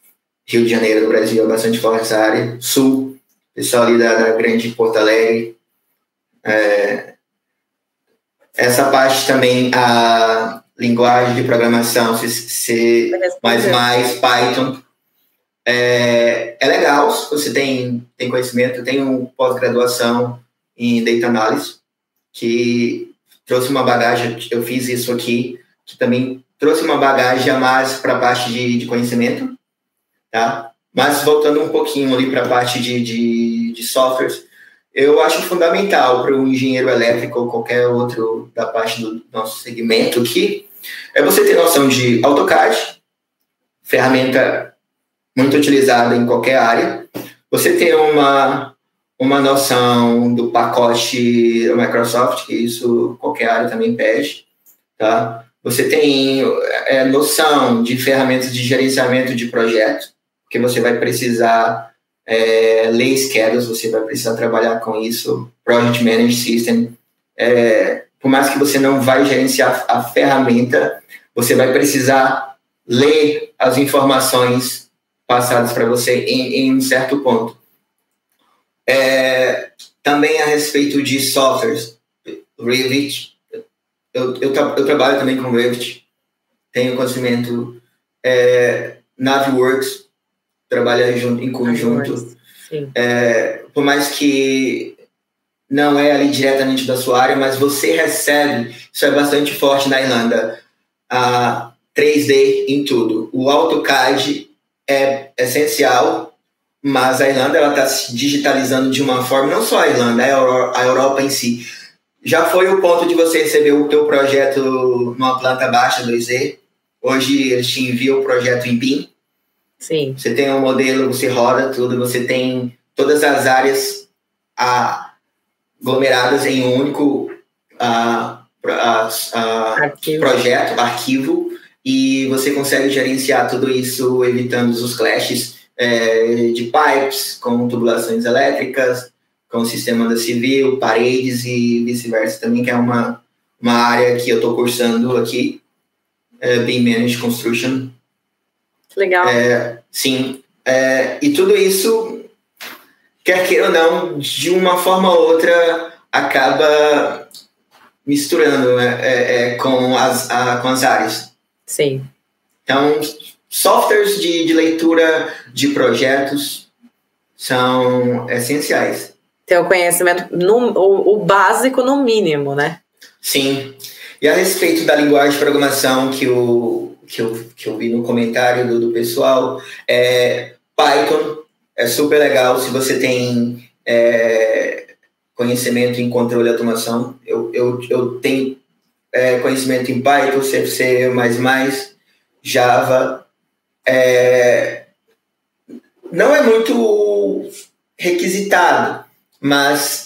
Rio de Janeiro, do Brasil, é bastante forte essa área. Sul, pessoal ali da, da grande Porto Alegre. É, essa parte também, a linguagem de programação, C, C mais Python, é, é legal se você tem, tem conhecimento, tem um pós-graduação em Data Analysis, que trouxe uma bagagem, eu fiz isso aqui, que também trouxe uma bagagem a mais para a parte de, de conhecimento, tá? Mas voltando um pouquinho ali para a parte de, de, de softwares, eu acho fundamental para o engenheiro elétrico ou qualquer outro da parte do nosso segmento aqui, é você ter noção de AutoCAD, ferramenta muito utilizada em qualquer área, você ter uma uma noção do pacote da Microsoft, que isso qualquer área também pede, tá? Você tem é, noção de ferramentas de gerenciamento de projetos, porque você vai precisar é, ler schedules, você vai precisar trabalhar com isso, Project Management System. É, por mais que você não vai gerenciar a ferramenta, você vai precisar ler as informações passadas para você em, em um certo ponto. É, também a respeito de softwares, Revit, eu, eu, eu trabalho também com Revit, tenho conhecimento é, Naviworks, trabalha junto, em conjunto. É, por mais que não é ali diretamente da sua área, mas você recebe, isso é bastante forte na Irlanda, a 3D em tudo. O AutoCAD é essencial mas a Irlanda está se digitalizando de uma forma, não só a Irlanda, a Europa em si. Já foi o ponto de você receber o teu projeto numa planta baixa 2D. Hoje eles te enviam o projeto em BIM. Sim. Você tem um modelo, você roda tudo, você tem todas as áreas aglomeradas em um único a, a, a arquivo. projeto, arquivo, e você consegue gerenciar tudo isso evitando os clashes é, de pipes, com tubulações elétricas, com sistema da civil, paredes e vice-versa também, que é uma, uma área que eu estou cursando aqui, é, Beam Managed Construction. Legal. É, sim, é, e tudo isso quer queira ou não, de uma forma ou outra acaba misturando né, é, é, com, as, a, com as áreas. Sim. Então, softwares de, de leitura de projetos são essenciais. Ter o conhecimento, no, o, o básico no mínimo, né? Sim. E a respeito da linguagem de programação que eu, que eu, que eu vi no comentário do, do pessoal, é, Python é super legal se você tem é, conhecimento em controle e automação. Eu, eu, eu tenho é, conhecimento em Python, C, C++, Java. É, não é muito requisitado, mas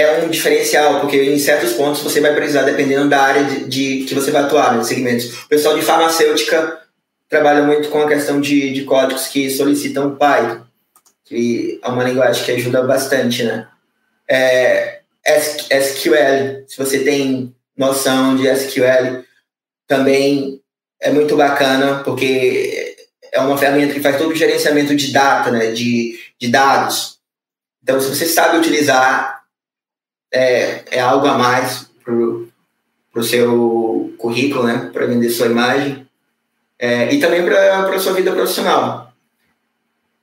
é um diferencial, porque em certos pontos você vai precisar, dependendo da área de, de que você vai atuar, nos né, segmentos. O pessoal de farmacêutica trabalha muito com a questão de, de códigos que solicitam Python, que é uma linguagem que ajuda bastante, né? É, SQL, se você tem noção de SQL, também é muito bacana, porque é uma ferramenta que faz todo o gerenciamento de data, né, de, de dados. Então, se você sabe utilizar, é, é algo a mais para o seu currículo, né, para vender sua imagem é, e também para a sua vida profissional.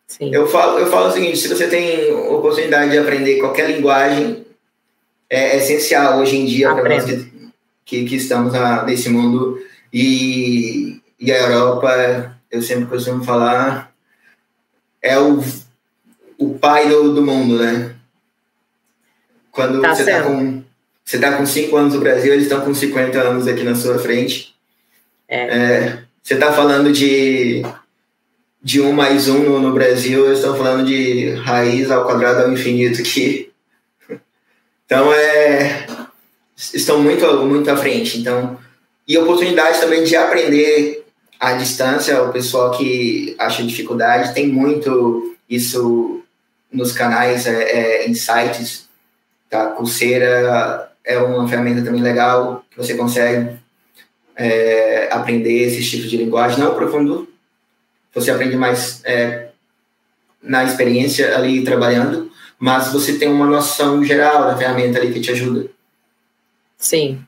Sim. Eu, falo, eu falo o seguinte: se você tem oportunidade de aprender qualquer linguagem, é, é essencial hoje em dia para nós que, que, estamos na, nesse mundo. E, e a Europa, eu sempre costumo falar, é o, o pai do, do mundo, né? Quando tá você está com você tá com 5 anos no Brasil, eles estão com 50 anos aqui na sua frente. É. é você está falando de, de 1 mais 1 no, no Brasil, eles estão falando de raiz ao quadrado ao infinito aqui. Então, é, estão muito, muito à frente. Então, e oportunidade também de aprender à distância, o pessoal que acha dificuldade, tem muito isso nos canais, é, é, em sites, tá? Coursera é uma ferramenta também legal, que você consegue é, aprender esses tipos de linguagem, não profundo, você aprende mais é, na experiência ali trabalhando, mas você tem uma noção geral da ferramenta ali que te ajuda. Sim.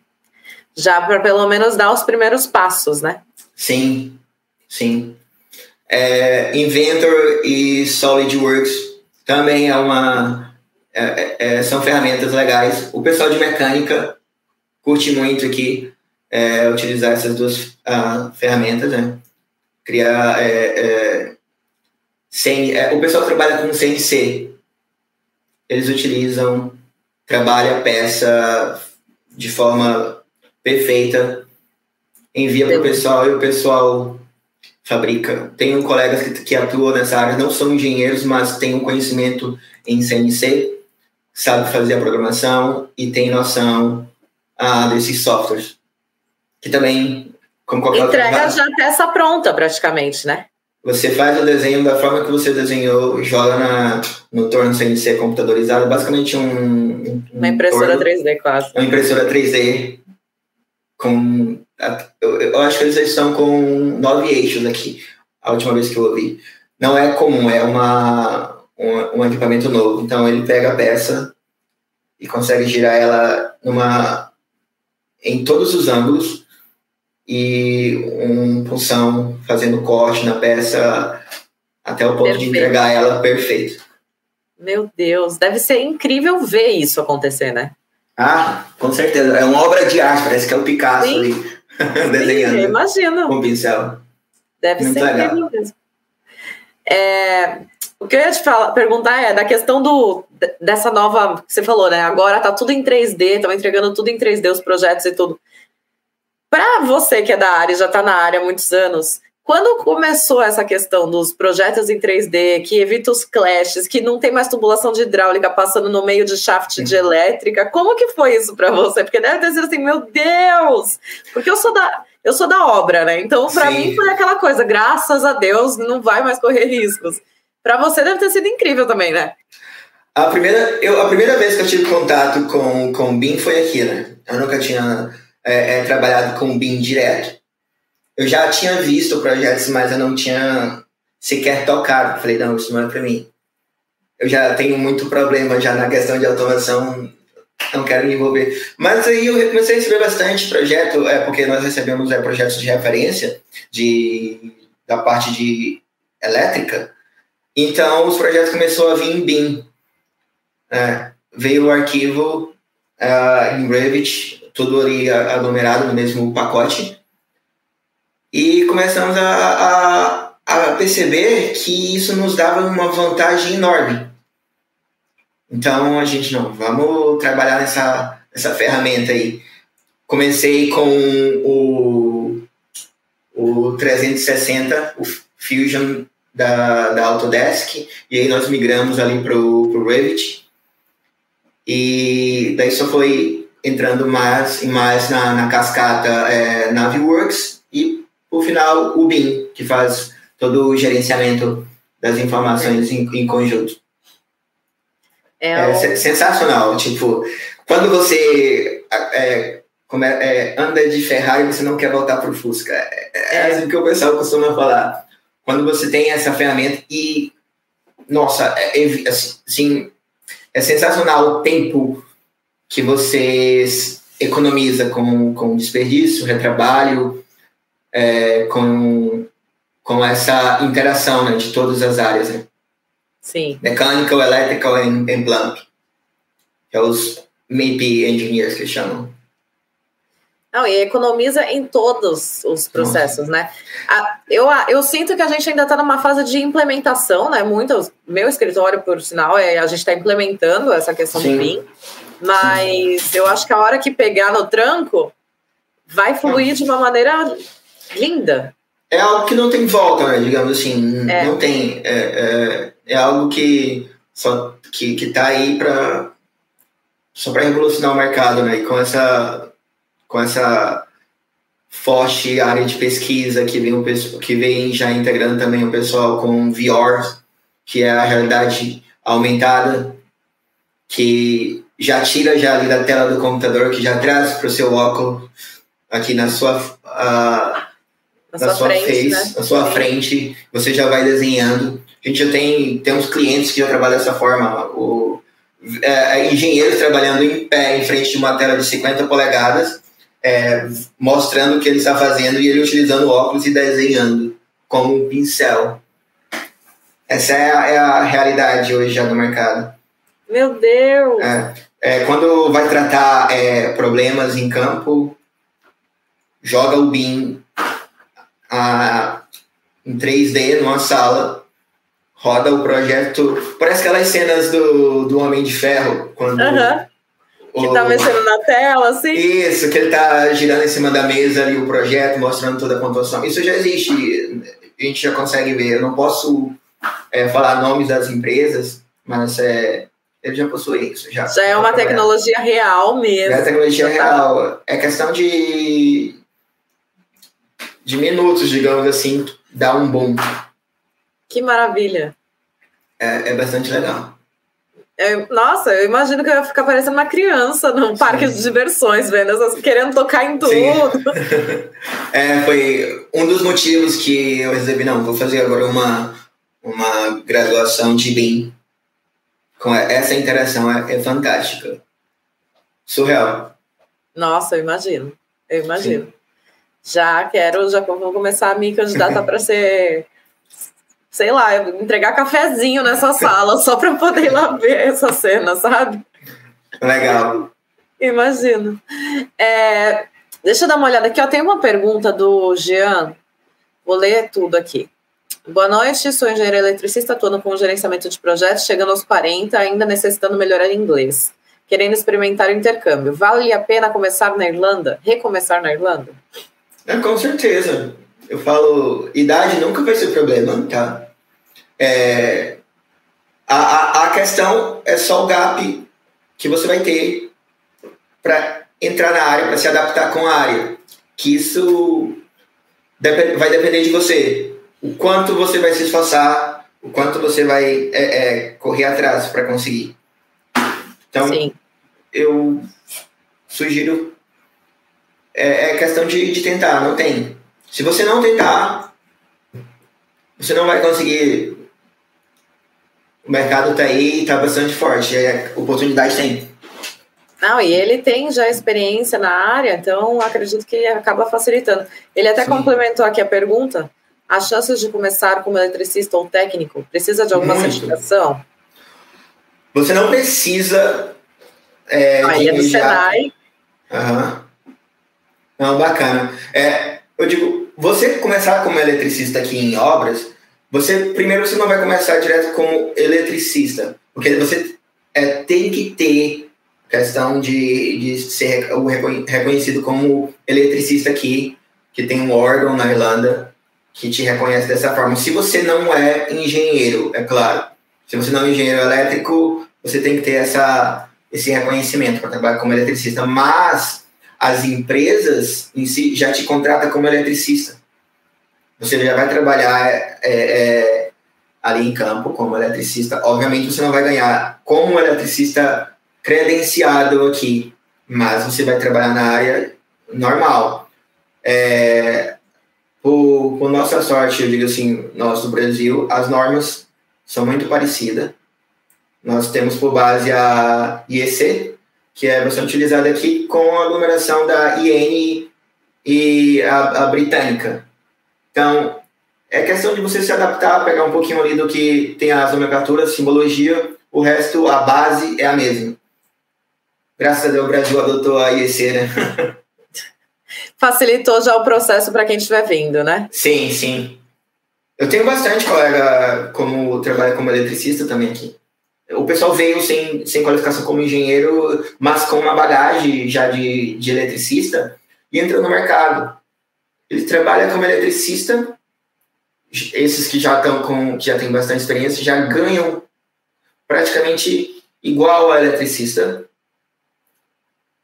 Já para pelo menos dar os primeiros passos, né? Sim, sim. É, Inventor e SolidWorks também é uma é, é, é, são ferramentas legais. O pessoal de mecânica curte muito aqui é, utilizar essas duas uh, ferramentas, né? Criar. É, é, sem, é, o pessoal trabalha com CNC, eles utilizam, trabalha a peça de forma perfeita, envia para o pessoal e o pessoal fabrica. Tenho colegas que, que atuam nessa área, não são engenheiros, mas têm um conhecimento em CNC, sabe fazer a programação e tem noção ah, desses softwares que também, como qualquer Entrega outra, já a peça pronta, praticamente, né? Você faz o desenho da forma que você desenhou, joga na, no torno CNC computadorizado, basicamente um. um uma impressora torno, 3D, quase. Uma impressora 3D com. Eu, eu, acho que eles estão com nove eixos aqui, a última vez que eu ouvi. Não é comum, é uma, um, um equipamento novo. Então ele pega a peça e consegue girar ela numa em todos os ângulos e um punção fazendo corte na peça até o ponto Perfeito. de entregar ela perfeito. Meu Deus, deve ser incrível ver isso acontecer, né? Ah, com certeza. É uma obra de arte, parece que é o Picasso Sim. ali desenhando. Sim, imagino. Com pincel. Deve Muito ser legal. incrível mesmo. É, o que eu ia te falar, perguntar é da questão do, dessa nova que você falou, né? Agora tá tudo em 3D, estão entregando tudo em 3D, os projetos e tudo. Para você que é da área, já está na área há muitos anos, quando começou essa questão dos projetos em 3D, que evita os clashes, que não tem mais tubulação de hidráulica passando no meio de shaft de elétrica, como que foi isso para você? Porque deve ter sido assim, meu Deus! Porque eu sou da, eu sou da obra, né? Então, para mim foi aquela coisa, graças a Deus, não vai mais correr riscos. Para você deve ter sido incrível também, né? A primeira, eu, a primeira vez que eu tive contato com, com o BIM foi aqui, né? Eu nunca tinha é, é, trabalhado com BIM direto. Eu já tinha visto projetos, mas eu não tinha sequer tocado. Falei, não, isso não é para mim. eu já tenho muito problema já na questão de automação, não quero me envolver. Mas aí eu comecei a receber bastante projeto, é, porque nós recebemos é, projetos de referência de, da parte de elétrica, então os projetos começaram a vir em BIM. É, veio o arquivo uh, em Revit, tudo ali aglomerado no mesmo pacote, e começamos a, a, a perceber que isso nos dava uma vantagem enorme então a gente não, vamos trabalhar nessa, nessa ferramenta aí. Comecei com o, o 360, o Fusion da, da Autodesk, e aí nós migramos ali para o Revit. E daí só foi entrando mais e mais na, na cascata é, Naviworks e, por final, o BIM, que faz todo o gerenciamento das informações em, em conjunto. É, é sensacional. Tipo, quando você é, é, anda de Ferrari, você não quer voltar pro Fusca. É, é, é, assim que o pessoal costuma falar. Quando você tem essa ferramenta e, nossa, é, assim, é sensacional o tempo que você economiza com, com desperdício, retrabalho, é, com, com essa interação né, de todas as áreas. Né? Sim. Mechanical, Electrical and, and. Que é os MAP Engineers que chamam. Não, e economiza em todos os processos, Nossa. né? eu, eu sinto que a gente ainda está numa fase de implementação, né? Muito, meu escritório, por sinal, é, a gente está implementando essa questão Sim. do BIM, mas Sim. eu acho que a hora que pegar no tranco, vai fluir de uma maneira linda. É algo que não tem volta, né? Digamos assim, é. não tem. É, é é algo que só que que está aí para só para revolucionar o mercado, né? E com essa com essa forte área de pesquisa que vem o que vem já integrando também o pessoal com VR, que é a realidade aumentada, que já tira já ali da tela do computador, que já traz para o seu óculos aqui na sua uh, na, na, sua, frente, face, né? na sua frente, você já vai desenhando a gente já tem temos clientes que já trabalham dessa forma. O, é, é, engenheiros trabalhando em pé em frente de uma tela de 50 polegadas, é, mostrando o que ele está fazendo e ele utilizando óculos e desenhando com um pincel. Essa é a, é a realidade hoje já no mercado. Meu Deus! É, é, quando vai tratar é, problemas em campo, joga o BIM a, em 3D numa sala roda o projeto. Parece aquelas cenas do, do Homem de Ferro, quando. Uhum. O, que tá mexendo na tela, assim? Isso, que ele tá girando em cima da mesa ali o projeto, mostrando toda a pontuação. Isso já existe, a gente já consegue ver. Eu não posso é, falar nomes das empresas, mas é, ele já possui isso. Já, já é uma tecnologia real mesmo. É tecnologia tá. real. É questão de, de minutos, digamos assim, dar um bom. Que maravilha. É, é bastante legal. É, nossa, eu imagino que eu ia ficar parecendo uma criança num parque de diversões, vendo essas, querendo tocar em tudo. é, foi um dos motivos que eu resolvi, não, vou fazer agora uma, uma graduação de BIM. Com essa interação é, é fantástica. Surreal. Nossa, eu imagino. Eu imagino. Sim. Já quero, já vou começar a me candidatar para ser sei lá, entregar cafezinho nessa sala só para poder ir lá ver essa cena, sabe? Legal. Imagino. É, deixa eu dar uma olhada aqui. Ó, tem uma pergunta do Jean. Vou ler tudo aqui. Boa noite, sou engenheiro eletricista, atuando com gerenciamento de projetos, chegando aos 40, ainda necessitando melhorar inglês. Querendo experimentar o intercâmbio. Vale a pena começar na Irlanda? Recomeçar na Irlanda? É, com certeza. Eu falo, idade nunca vai ser problema, tá? É, a, a, a questão é só o gap que você vai ter para entrar na área, para se adaptar com a área. Que isso vai depender de você. O quanto você vai se esforçar, o quanto você vai é, é, correr atrás para conseguir. Então, Sim. eu sugiro. É, é questão de, de tentar, não tem. Se você não tentar, você não vai conseguir o mercado está aí, está bastante forte, é, oportunidade tem. Não, e ele tem já experiência na área, então acredito que acaba facilitando. Ele até Sim. complementou aqui a pergunta. As chances de começar como eletricista ou técnico precisa de alguma Muito. certificação? Você não precisa. É, Aí é do Senai. Aham. Não, bacana. É, eu digo, você começar como eletricista aqui em obras, você primeiro você não vai começar direto como eletricista, porque você é, tem que ter questão de, de ser reconhecido como eletricista aqui, que tem um órgão na Irlanda que te reconhece dessa forma. Se você não é engenheiro, é claro. Se você não é engenheiro elétrico, você tem que ter essa, esse reconhecimento para trabalhar como eletricista. Mas as empresas em si já te contratam como eletricista. Você já vai trabalhar é, é, ali em campo como eletricista. Obviamente você não vai ganhar como eletricista credenciado aqui, mas você vai trabalhar na área normal. É, por, por nossa sorte, eu digo assim, nós do Brasil, as normas são muito parecidas. Nós temos por base a IEC, que é bastante utilizada aqui, com a aglomeração da IN e a, a britânica. Então, é questão de você se adaptar, pegar um pouquinho ali do que tem as nomenclaturas, simbologia, o resto, a base é a mesma. Graças a Deus o Brasil adotou a IEC, né? Facilitou já o processo para quem estiver vindo, né? Sim, sim. Eu tenho bastante colega como trabalha como eletricista também aqui. O pessoal veio sem, sem qualificação como engenheiro, mas com uma bagagem já de, de eletricista e entrou no mercado. Ele trabalha como eletricista, esses que já estão com que já têm bastante experiência já ganham praticamente igual a eletricista,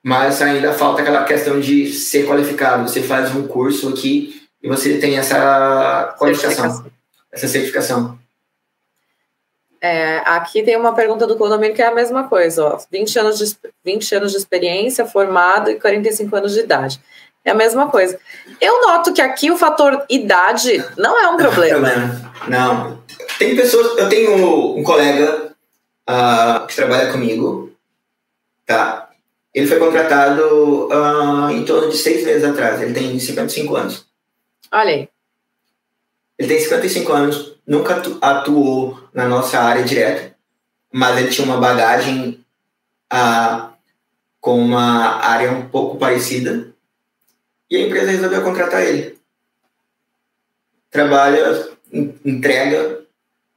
mas ainda falta aquela questão de ser qualificado. Você faz um curso aqui e você tem essa qualificação, certificação. essa certificação. É, aqui tem uma pergunta do condomínio que é a mesma coisa, ó, 20 anos de, 20 anos de experiência, formado e 45 anos de idade. É a mesma coisa. Eu noto que aqui o fator idade não é um problema. Não. Tem pessoas. Eu tenho um colega uh, que trabalha comigo, tá? Ele foi contratado uh, em torno de seis meses atrás. Ele tem 55 anos. Olha aí. Ele tem 55 anos, nunca atuou na nossa área direta, mas ele tinha uma bagagem ah, com uma área um pouco parecida e a empresa resolveu contratar ele. Trabalha, entrega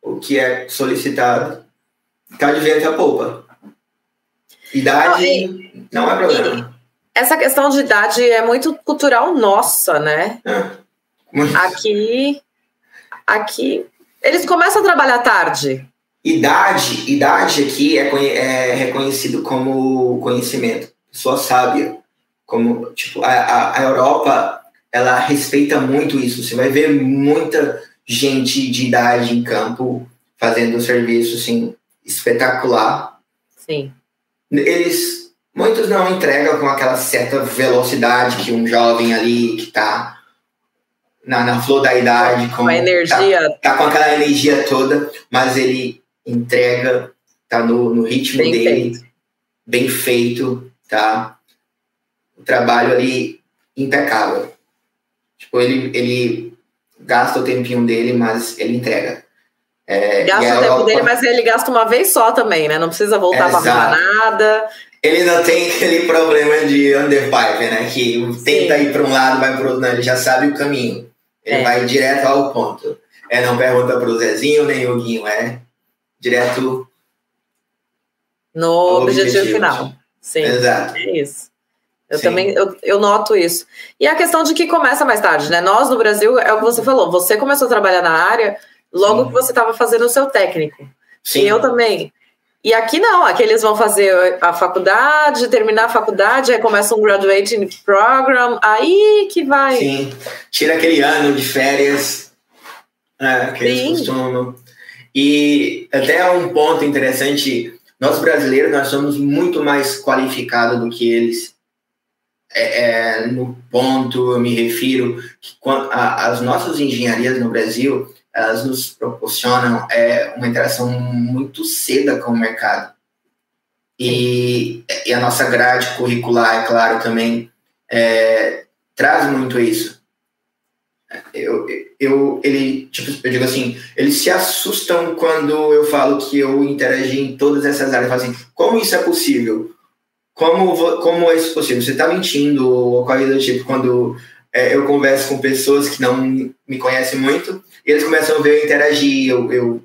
o que é solicitado, tá de vento a poupa. Idade não, não é problema. Essa questão de idade é muito cultural nossa, né? É. Aqui, aqui, eles começam a trabalhar tarde. Idade, idade aqui é, é reconhecido como conhecimento, pessoa sábia. Como, tipo, a, a Europa, ela respeita muito isso. Você vai ver muita gente de idade em campo fazendo um serviço, assim, espetacular. Sim. Eles, muitos não entregam com aquela certa velocidade que um jovem ali que está na, na flor da idade. Com a energia. Tá, tá, com aquela energia toda, mas ele entrega, tá no, no ritmo bem dele, feito. bem feito, tá? O trabalho ali impecável. Tipo, ele, ele gasta o tempinho dele, mas ele entrega. É, gasta o tempo dele, mas ele gasta uma vez só também, né? Não precisa voltar para arrumar nada. Ele não tem aquele problema de underpipe, né? Que tenta Sim. ir para um lado, vai para outro, não. Ele já sabe o caminho. Ele é. vai direto ao ponto. É, não pergunta pro Zezinho nem o Guinho, é direto no objetivo, objetivo, final. Sim. Exato. É isso. Eu Sim. também eu, eu noto isso. E a questão de que começa mais tarde, né? Nós no Brasil, é o que você falou, você começou a trabalhar na área logo Sim. que você estava fazendo o seu técnico. Sim. E eu também. E aqui não, aqui eles vão fazer a faculdade, terminar a faculdade, aí começa um graduating program, aí que vai. Sim, tira aquele ano de férias é, que Sim. eles costumam. E até um ponto interessante, nós brasileiros nós somos muito mais qualificados do que eles. É, é, no ponto, eu me refiro que a, as nossas engenharias no Brasil, elas nos proporcionam é, uma interação muito cedo com o mercado. E, e a nossa grade curricular, é claro, também é, traz muito isso. Eu, eu, ele, tipo, eu digo assim, eles se assustam quando eu falo que eu interagi em todas essas áreas. Assim, como isso é possível? Como, como é isso possível? Você está mentindo ou coisa do tipo quando é, eu converso com pessoas que não me conhecem muito eles começam a ver eu interagir, eu, eu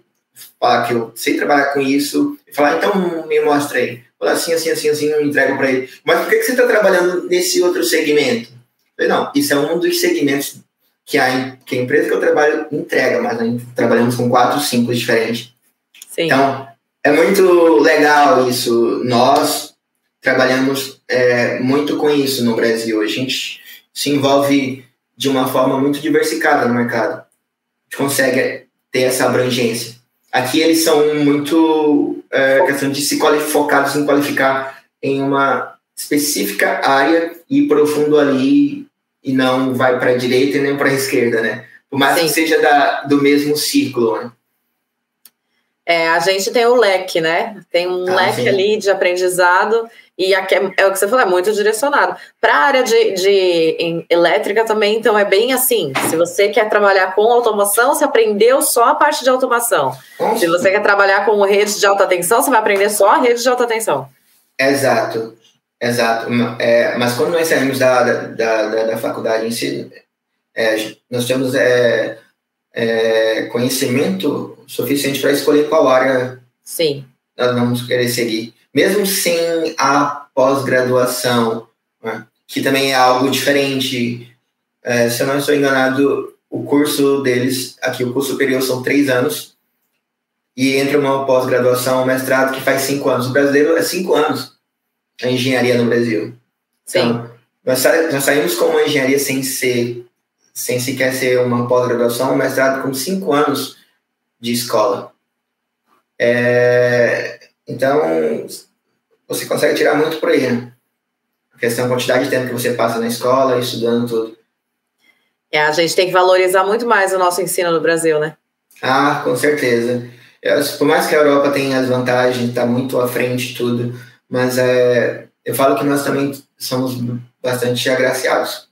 falar que eu sei trabalhar com isso, e falar, então me mostra aí. Falar assim, assim, assim, assim, eu entrego para ele. Mas por que, que você está trabalhando nesse outro segmento? Eu falei, não, isso é um dos segmentos que a, que a empresa que eu trabalho entrega, mas nós trabalhamos com quatro, cinco diferentes. Sim. Então, é muito legal isso. Nós trabalhamos é, muito com isso no Brasil. A gente se envolve de uma forma muito diversificada no mercado. Gente consegue ter essa abrangência. Aqui eles são muito é, questão de se focados em qualificar em uma específica área e profundo ali e não vai para a direita e nem para a esquerda, né? Por mais Sim. que seja da, do mesmo círculo, né? É, a gente tem o leque, né? Tem um ah, leque sim. ali de aprendizado e aqui é, é, o que você falou, é muito direcionado. Para a área de, de elétrica também, então é bem assim. Se você quer trabalhar com automação, você aprendeu só a parte de automação. Se você quer trabalhar com rede de alta tensão, você vai aprender só a rede de alta tensão. Exato. Exato. É, mas quando nós saímos da, da, da, da faculdade em si, é, nós temos é, é conhecimento suficiente para escolher qual área Sim. nós vamos querer seguir. Mesmo sem a pós-graduação, né, que também é algo diferente. É, se eu não estou enganado, o curso deles, aqui o curso superior são três anos, e entre uma pós-graduação, um mestrado que faz cinco anos. O brasileiro é cinco anos a engenharia no Brasil. Sim. Então, nós, nós saímos com uma engenharia sem ser, sem sequer ser uma pós-graduação, um mestrado com cinco anos de escola. É, então, você consegue tirar muito por aí, né? A questão da quantidade de tempo que você passa na escola, estudando tudo. É, a gente tem que valorizar muito mais o nosso ensino no Brasil, né? Ah, com certeza. Eu, por mais que a Europa tenha as vantagens, está muito à frente de tudo, mas é, eu falo que nós também somos bastante agraciados.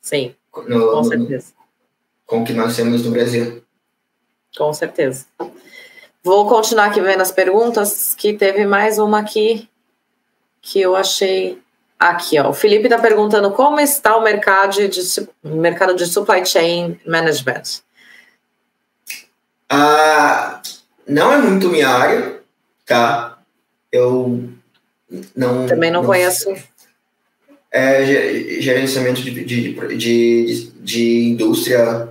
Sim, no, com certeza. No, com o que nós temos no Brasil. Com certeza. Vou continuar aqui vendo as perguntas, que teve mais uma aqui que eu achei aqui, ó. O Felipe está perguntando como está o mercado de, mercado de supply chain management. Ah, não é muito minha área, tá? Eu não, Também não, não conheço. É, gerenciamento de, de, de, de indústria.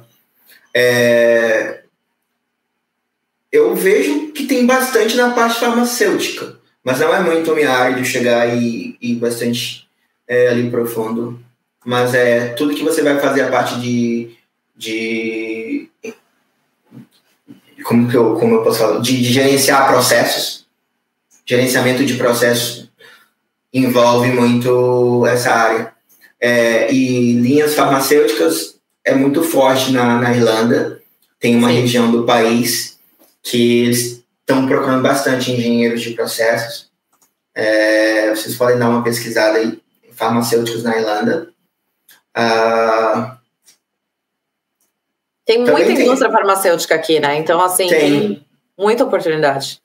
É, eu vejo que tem bastante na parte farmacêutica, mas não é muito minha área de chegar e ir bastante é, ali profundo. Mas é tudo que você vai fazer a parte de. de como, que eu, como eu posso falar? De, de gerenciar processos, gerenciamento de processos envolve muito essa área. É, e linhas farmacêuticas é muito forte na, na Irlanda. Tem uma Sim. região do país que eles estão procurando bastante engenheiros de processos. É, vocês podem dar uma pesquisada aí, farmacêuticos na Irlanda. Ah, tem muita tem, indústria farmacêutica aqui, né? Então, assim, tem, tem muita oportunidade.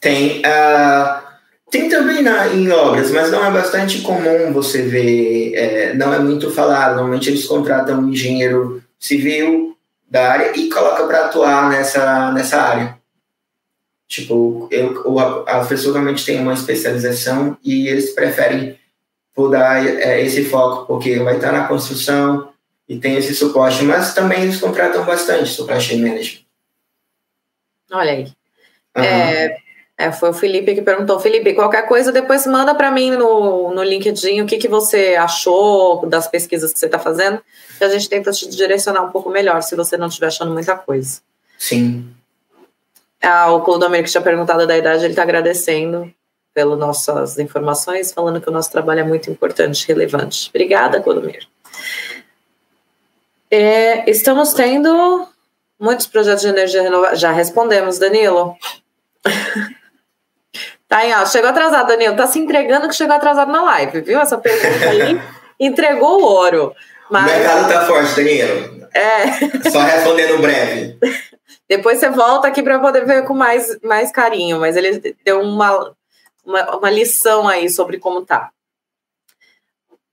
Tem. Uh, tem também na, em obras, mas não é bastante comum você ver, é, não é muito falado. Normalmente eles contratam um engenheiro civil da área e coloca para atuar nessa, nessa área. Tipo, eu, a, a pessoa realmente tem uma especialização e eles preferem por dar é, esse foco, porque vai estar na construção e tem esse suporte, mas também eles contratam bastante supply chain management. Olha aí. Uhum. É, é, foi o Felipe que perguntou. Felipe, qualquer coisa, depois manda para mim no, no LinkedIn o que, que você achou das pesquisas que você está fazendo, que a gente tenta te direcionar um pouco melhor, se você não estiver achando muita coisa. Sim. Ah, o Clodomir, que tinha perguntado da idade, ele está agradecendo pelas nossas informações, falando que o nosso trabalho é muito importante, relevante. Obrigada, Clodomir. É, estamos tendo Muitos projetos de energia renovável. Já respondemos, Danilo. tá aí, ó. Chegou atrasado, Danilo. Tá se entregando que chegou atrasado na live, viu? Essa pergunta aí entregou o ouro. Mas... O mercado tá forte, Danilo. É. Só respondendo breve. Depois você volta aqui para poder ver com mais, mais carinho, mas ele deu uma, uma, uma lição aí sobre como tá.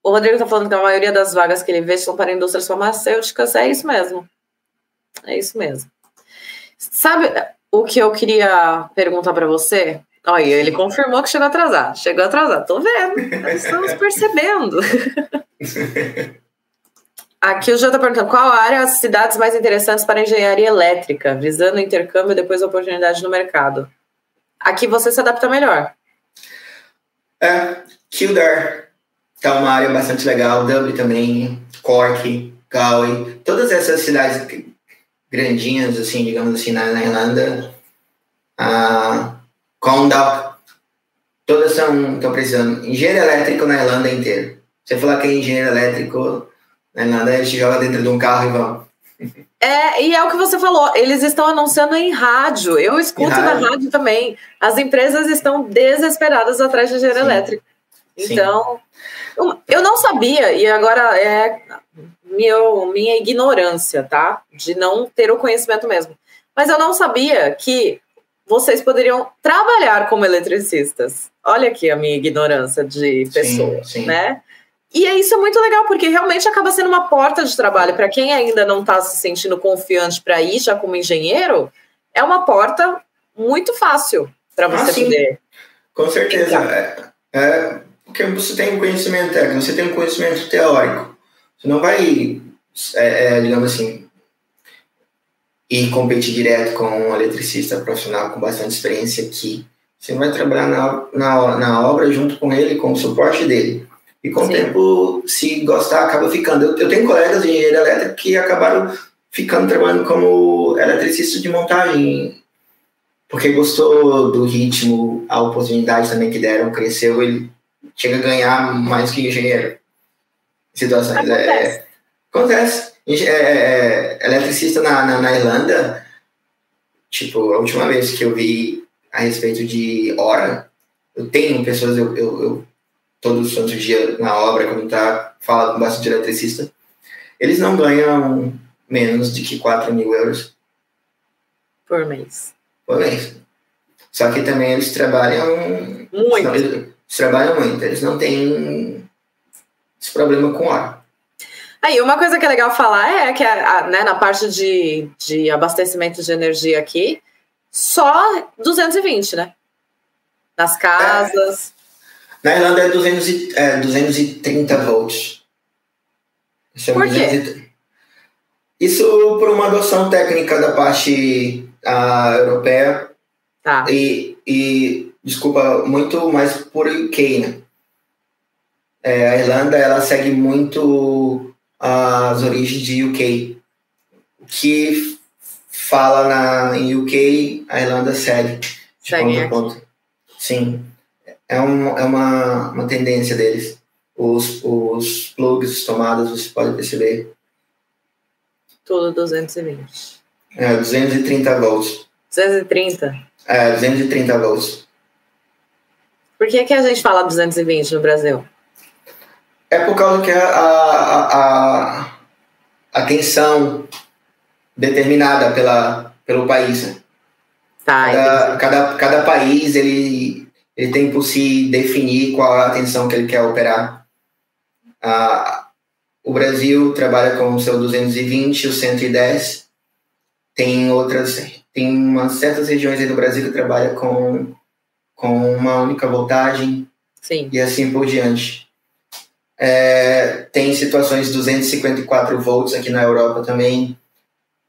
O Rodrigo está falando que a maioria das vagas que ele vê são para indústrias farmacêuticas. É isso mesmo. É isso mesmo. Sabe o que eu queria perguntar para você? Olha, ele confirmou que chegou atrasado. Chegou atrasado. Tô vendo. Estamos percebendo. Aqui o João está perguntando qual área as cidades mais interessantes para engenharia elétrica, visando o intercâmbio e depois a oportunidade no mercado. Aqui você se adapta melhor. É, Kildare tá uma área bastante legal, Dublin também, Cork, Galway, todas essas cidades grandinhas, assim, digamos assim, na, na Irlanda, a Condal, todas estão precisando. Engenheiro elétrico na Irlanda inteira. Você falar que é engenheiro elétrico na Irlanda, a gente joga dentro de um carro e vamos. É, e é o que você falou, eles estão anunciando em rádio. Eu escuto rádio. na rádio também. As empresas estão desesperadas atrás de Sim. elétrico. Então, Sim. eu não sabia, e agora é meu, minha ignorância, tá? De não ter o conhecimento mesmo. Mas eu não sabia que vocês poderiam trabalhar como eletricistas. Olha aqui a minha ignorância de pessoa, sim, sim. né? E é isso é muito legal, porque realmente acaba sendo uma porta de trabalho. Para quem ainda não está se sentindo confiante para ir já como engenheiro, é uma porta muito fácil para você ah, poder. Com certeza. É, é, porque você tem um conhecimento técnico, você tem um conhecimento teórico. Você não vai, é, é, digamos assim, ir competir direto com um eletricista profissional com bastante experiência aqui. Você vai trabalhar na, na, na obra junto com ele, com o suporte dele. E com Sim. o tempo, se gostar, acaba ficando. Eu, eu tenho colegas de engenharia elétrica que acabaram ficando trabalhando como eletricista de montagem, porque gostou do ritmo, a oportunidade também que deram, cresceu, ele chega a ganhar mais que engenheiro situações. É, acontece. É, acontece. É, é, eletricista na, na, na, Irlanda, tipo, a última vez que eu vi a respeito de hora, eu tenho pessoas, eu, eu, eu todo santo dia na obra, quando tá falando com bastante eletricista, eles não ganham menos de que 4 mil euros. Por mês. Por mês. Só que também eles trabalham. Muito. Não, eles trabalham muito. Eles não têm esse problema com ar. Aí, uma coisa que é legal falar é que a, né, na parte de, de abastecimento de energia aqui, só 220, né? Nas casas. É. Na Irlanda é, 200 e, é 230 volts. Isso é por quê? Isso por uma adoção técnica da parte uh, europeia. Tá. E, e, desculpa, muito mais por UK, né? é, a Irlanda ela segue muito as origens de UK. O que fala na, em UK, a Irlanda segue. Segue ponto ponto. Sim. É, um, é uma, uma tendência deles. Os, os plugs, as tomadas, você pode perceber. Tudo 220. É, 230 volts. 230? É, 230 volts. Por que, que a gente fala 220 no Brasil? É por causa que a, a, a, a tensão determinada pela, pelo país. Né? Tá, cada, cada, cada país ele, ele tem por si definir qual é a tensão que ele quer operar. Ah, o Brasil trabalha com o seu 220, o 110. Tem outras, tem umas certas regiões aí do Brasil que trabalha com, com uma única voltagem. Sim. E assim por diante. É, tem situações 254 volts aqui na Europa também.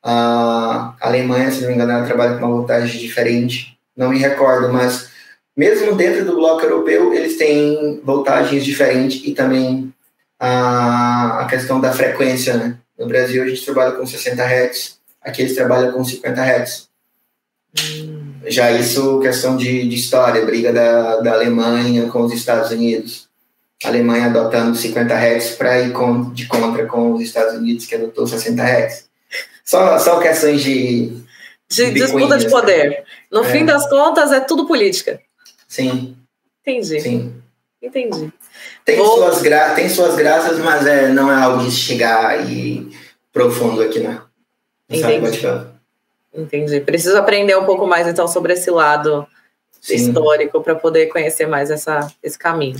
A Alemanha, se não me engano, ela trabalha com uma voltagem diferente. Não me recordo, mas mesmo dentro do bloco europeu, eles têm voltagens diferentes e também a, a questão da frequência. Né? No Brasil, a gente trabalha com 60 Hz, aqui eles trabalham com 50 Hz. Hum. Já isso, questão de, de história, briga da, da Alemanha com os Estados Unidos. A Alemanha adotando 50 Hz para ir com, de contra com os Estados Unidos, que adotou 60 Hz. só, só questões de. De, de disputa de poder. No é. fim das contas, é tudo política. Sim. Entendi. Sim. Entendi. Tem, Vou... suas, gra... tem suas graças, mas é, não é algo de chegar e profundo aqui, né? Entendi. Entendi. Preciso aprender um pouco mais, então, sobre esse lado Sim. histórico para poder conhecer mais essa, esse caminho.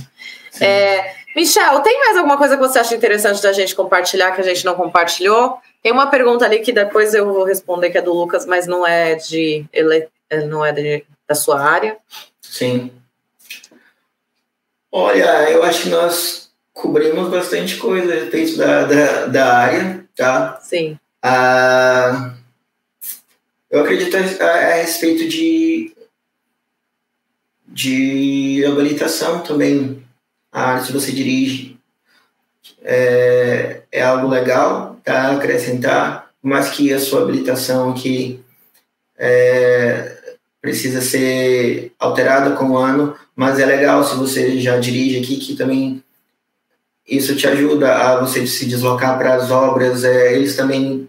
É, Michel, tem mais alguma coisa que você acha interessante da gente compartilhar que a gente não compartilhou? Tem uma pergunta ali que depois eu vou responder que é do Lucas, mas não é de ele, não é de, da sua área. Sim. Olha, eu acho que nós cobrimos bastante coisa a respeito da, da, da área, tá? Sim. Ah, eu acredito a, a, respeito de de habilitação também. A área que você dirige é, é algo legal, tá? Acrescentar, mas que a sua habilitação aqui é, precisa ser alterada com o ano, mas é legal se você já dirige aqui, que também isso te ajuda a você se deslocar para as obras. É, eles também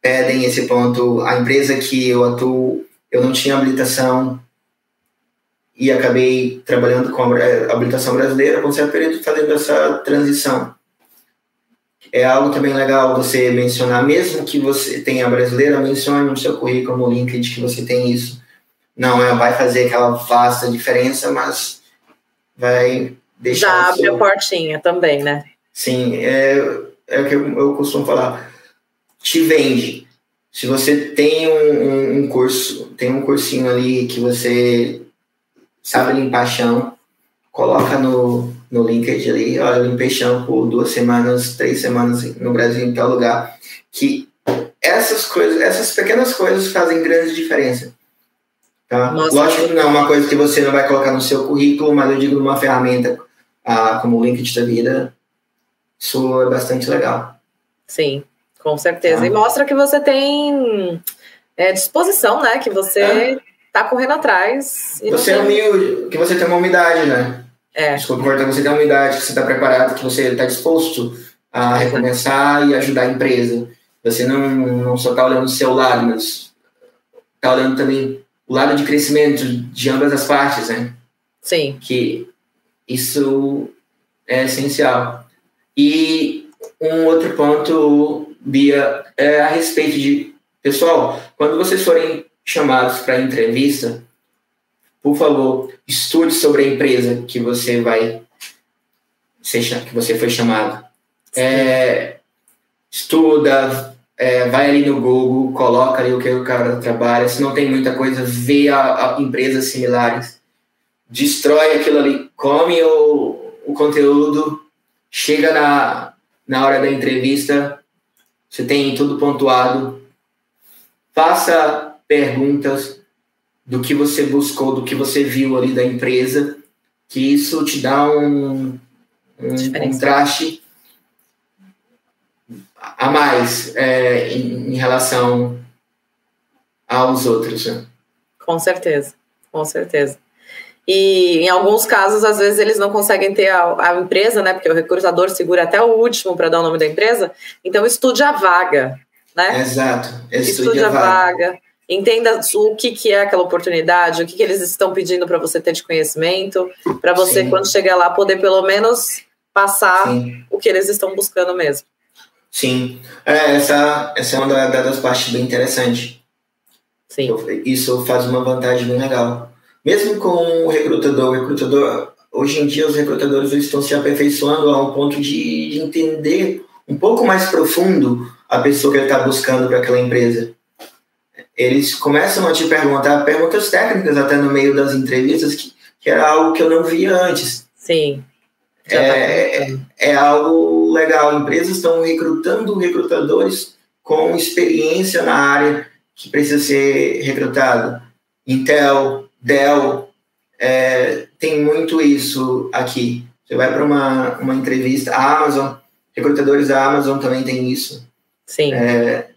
pedem esse ponto. A empresa que eu atuo, eu não tinha habilitação e acabei trabalhando com a habilitação brasileira, com certo período fazendo essa transição. É algo também legal você mencionar, mesmo que você tenha brasileira, mencione no seu currículo, no LinkedIn, que você tem isso. Não é, vai fazer aquela vasta diferença, mas vai deixar. Já abre seu... a portinha também, né? Sim, é, é o que eu, eu costumo falar. Te vende. Se você tem um, um, um curso, tem um cursinho ali que você sabe limpar chão, coloca no, no LinkedIn ali, olha, eu limpei chão por duas semanas, três semanas no Brasil, em tal lugar, que essas coisas, essas pequenas coisas fazem grande diferença. Tá? Lógico que não é uma coisa que você não vai colocar no seu currículo, mas eu digo numa ferramenta ah, como o LinkedIn da vida, isso é bastante legal. Sim, com certeza. Tá? E mostra que você tem é, disposição, né? Que você é tá correndo atrás. você é humilde, que você tem uma umidade, né? É. Desculpa cortar, você tem uma umidade, que você está preparado, que você está disposto a recomeçar e ajudar a empresa. Você não, não só está olhando o seu lado, mas está olhando também o lado de crescimento de ambas as partes, né? Sim. Que isso é essencial. E um outro ponto, Bia, é a respeito de. Pessoal, quando vocês forem chamados para entrevista, por favor, estude sobre a empresa que você vai que você foi chamado. É, estuda, é, vai ali no Google, coloca ali o que o cara trabalha. Se não tem muita coisa, vê a, a empresas similares, destrói aquilo ali, come o, o conteúdo, chega na, na hora da entrevista, você tem tudo pontuado, faça perguntas do que você buscou, do que você viu ali da empresa, que isso te dá um, um contraste a mais é, em, em, relação aos outros. Né? Com certeza, com certeza. E em alguns casos, às vezes, eles não conseguem ter a, a empresa, né? Porque o recrutador segura até o último para dar o nome da empresa. Então, estude a vaga, né? Exato. Estude, estude a vaga. vaga entenda o que, que é aquela oportunidade, o que, que eles estão pedindo para você ter de conhecimento, para você, Sim. quando chegar lá, poder pelo menos passar Sim. o que eles estão buscando mesmo. Sim, é, essa, essa é uma das partes bem interessante. Sim. Isso faz uma vantagem bem legal. Mesmo com o recrutador, o recrutador, hoje em dia os recrutadores estão se aperfeiçoando a um ponto de, de entender um pouco mais profundo a pessoa que ele está buscando para aquela empresa eles começam a te perguntar perguntas técnicas até no meio das entrevistas, que, que era algo que eu não via antes. Sim. É, tá é, é, algo legal. Empresas estão recrutando recrutadores com experiência na área que precisa ser recrutado. Intel, Dell, é, tem muito isso aqui. Você vai para uma, uma entrevista, a Amazon, recrutadores da Amazon também tem isso. Sim. É,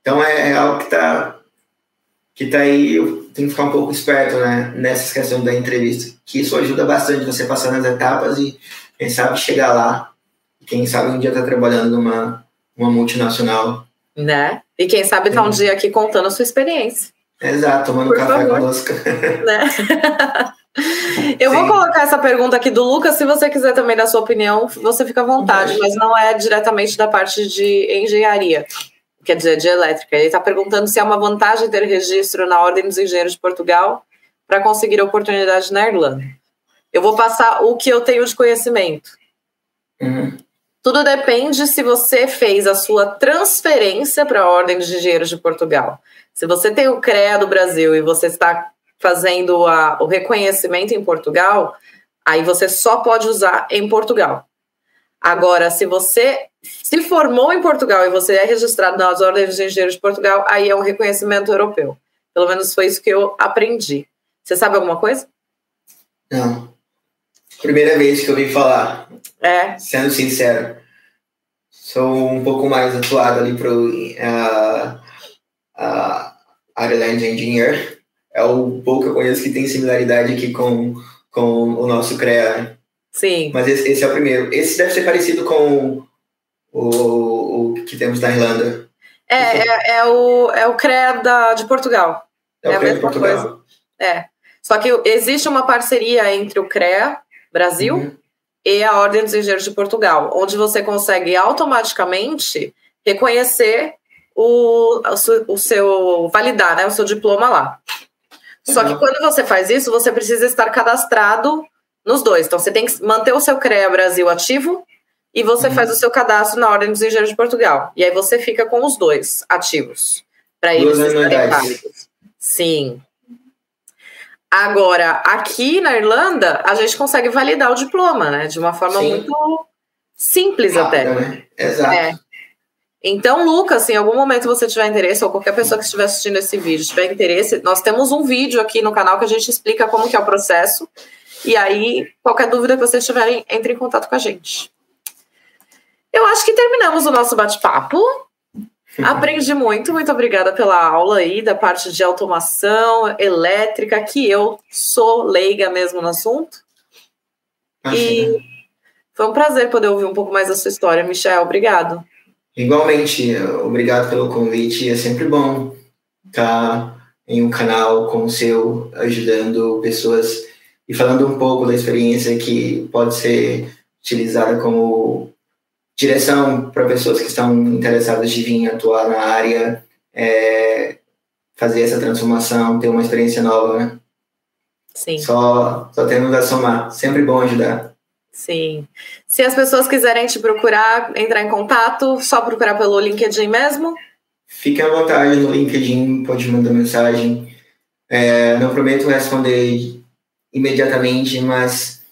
então é, é algo que está que tá aí, eu tenho que ficar um pouco esperto né, nessas questões da entrevista. Que isso ajuda bastante você passar nas etapas e, quem sabe, chegar lá. Quem sabe um dia tá trabalhando numa uma multinacional. Né? E quem sabe tá um dia aqui contando a sua experiência. Exato, tomando Por café favor. conosco. Né? Eu Sim. vou colocar essa pergunta aqui do Lucas. Se você quiser também dar sua opinião, você fica à vontade, mas não é diretamente da parte de engenharia, quer dizer, de elétrica. Ele está perguntando se é uma vantagem ter registro na Ordem dos Engenheiros de Portugal para conseguir oportunidade na Irlanda. Eu vou passar o que eu tenho de conhecimento. Uhum. Tudo depende se você fez a sua transferência para a Ordem dos Engenheiros de Portugal. Se você tem o CREA do Brasil e você está fazendo a, o reconhecimento em Portugal, aí você só pode usar em Portugal. Agora, se você se formou em Portugal e você é registrado nas ordens de engenheiros de Portugal, aí é um reconhecimento europeu. Pelo menos foi isso que eu aprendi. Você sabe alguma coisa? Não. Primeira vez que eu ouvi falar. É. Sendo sincero. Sou um pouco mais atuado ali para o uh, uh, Ireland Engineer é o pouco que eu conheço que tem similaridade aqui com, com o nosso CREA. Sim. Mas esse, esse, é o primeiro. Esse deve ser parecido com o, o que temos na Irlanda. É, é, é, o, é o CREA da, de Portugal. É, é o CREA de Portugal. Coisa. É. Só que existe uma parceria entre o CREA Brasil uhum. e a Ordem dos Engenheiros de Portugal, onde você consegue automaticamente reconhecer o, o, seu validar, né, o seu diploma lá. Só que quando você faz isso, você precisa estar cadastrado nos dois. Então, você tem que manter o seu CREA Brasil ativo e você uhum. faz o seu cadastro na Ordem dos Engenheiros de Portugal. E aí você fica com os dois ativos. Para eles estarem válidos. Sim. Agora, aqui na Irlanda, a gente consegue validar o diploma, né? De uma forma Sim. muito simples até. Né? Exato. É. Então, Lucas, se em algum momento você tiver interesse, ou qualquer pessoa que estiver assistindo esse vídeo tiver interesse, nós temos um vídeo aqui no canal que a gente explica como que é o processo. E aí, qualquer dúvida que vocês tiverem, entre em contato com a gente. Eu acho que terminamos o nosso bate-papo. Aprendi muito, muito obrigada pela aula aí da parte de automação elétrica, que eu sou leiga mesmo no assunto. E foi um prazer poder ouvir um pouco mais da sua história, Michel. Obrigado. Igualmente, obrigado pelo convite. É sempre bom estar em um canal como o seu, ajudando pessoas e falando um pouco da experiência que pode ser utilizada como direção para pessoas que estão interessadas de vir atuar na área, é, fazer essa transformação, ter uma experiência nova, né? Sim. Só, só temos a somar. Sempre bom ajudar. Sim. Se as pessoas quiserem te procurar, entrar em contato, só procurar pelo LinkedIn mesmo? Fique à vontade no LinkedIn, pode mandar mensagem. É, não prometo responder imediatamente, mas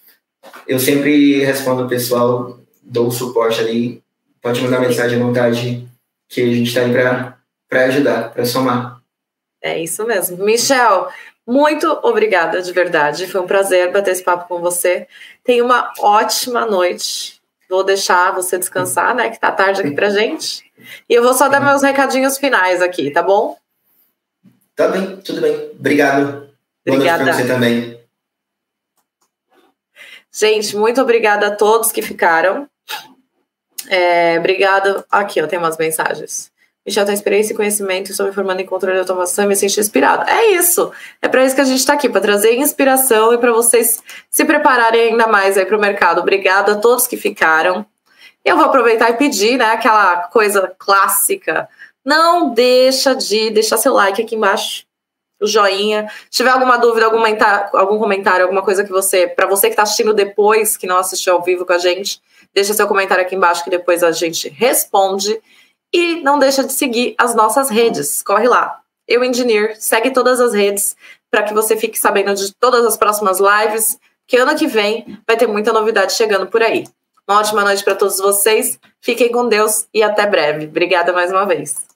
eu sempre respondo o pessoal, dou suporte ali. Pode mandar mensagem à vontade, que a gente está aí para ajudar, para somar. É isso mesmo. Michel, muito obrigada, de verdade. Foi um prazer bater esse papo com você. Tenha uma ótima noite. Vou deixar você descansar, né? Que tá tarde aqui pra gente. E eu vou só dar meus recadinhos finais aqui, tá bom? Tá bem, tudo bem. Obrigado. Obrigada. Boa noite pra você também. Gente, muito obrigada a todos que ficaram. É, obrigada. Aqui, ó, tem umas mensagens. Michel tem experiência e conhecimento, me formando em controle de automação e me senti inspirado. É isso. É para isso que a gente está aqui, para trazer inspiração e para vocês se prepararem ainda mais aí para o mercado. Obrigada a todos que ficaram. Eu vou aproveitar e pedir, né, aquela coisa clássica. Não deixa de deixar seu like aqui embaixo, o joinha. Se tiver alguma dúvida, algum comentário, algum comentário alguma coisa que você, para você que está assistindo depois, que não assistiu ao vivo com a gente, deixa seu comentário aqui embaixo que depois a gente responde. E não deixa de seguir as nossas redes. Corre lá. Eu Engineer, segue todas as redes para que você fique sabendo de todas as próximas lives, que ano que vem vai ter muita novidade chegando por aí. Uma ótima noite para todos vocês. Fiquem com Deus e até breve. Obrigada mais uma vez.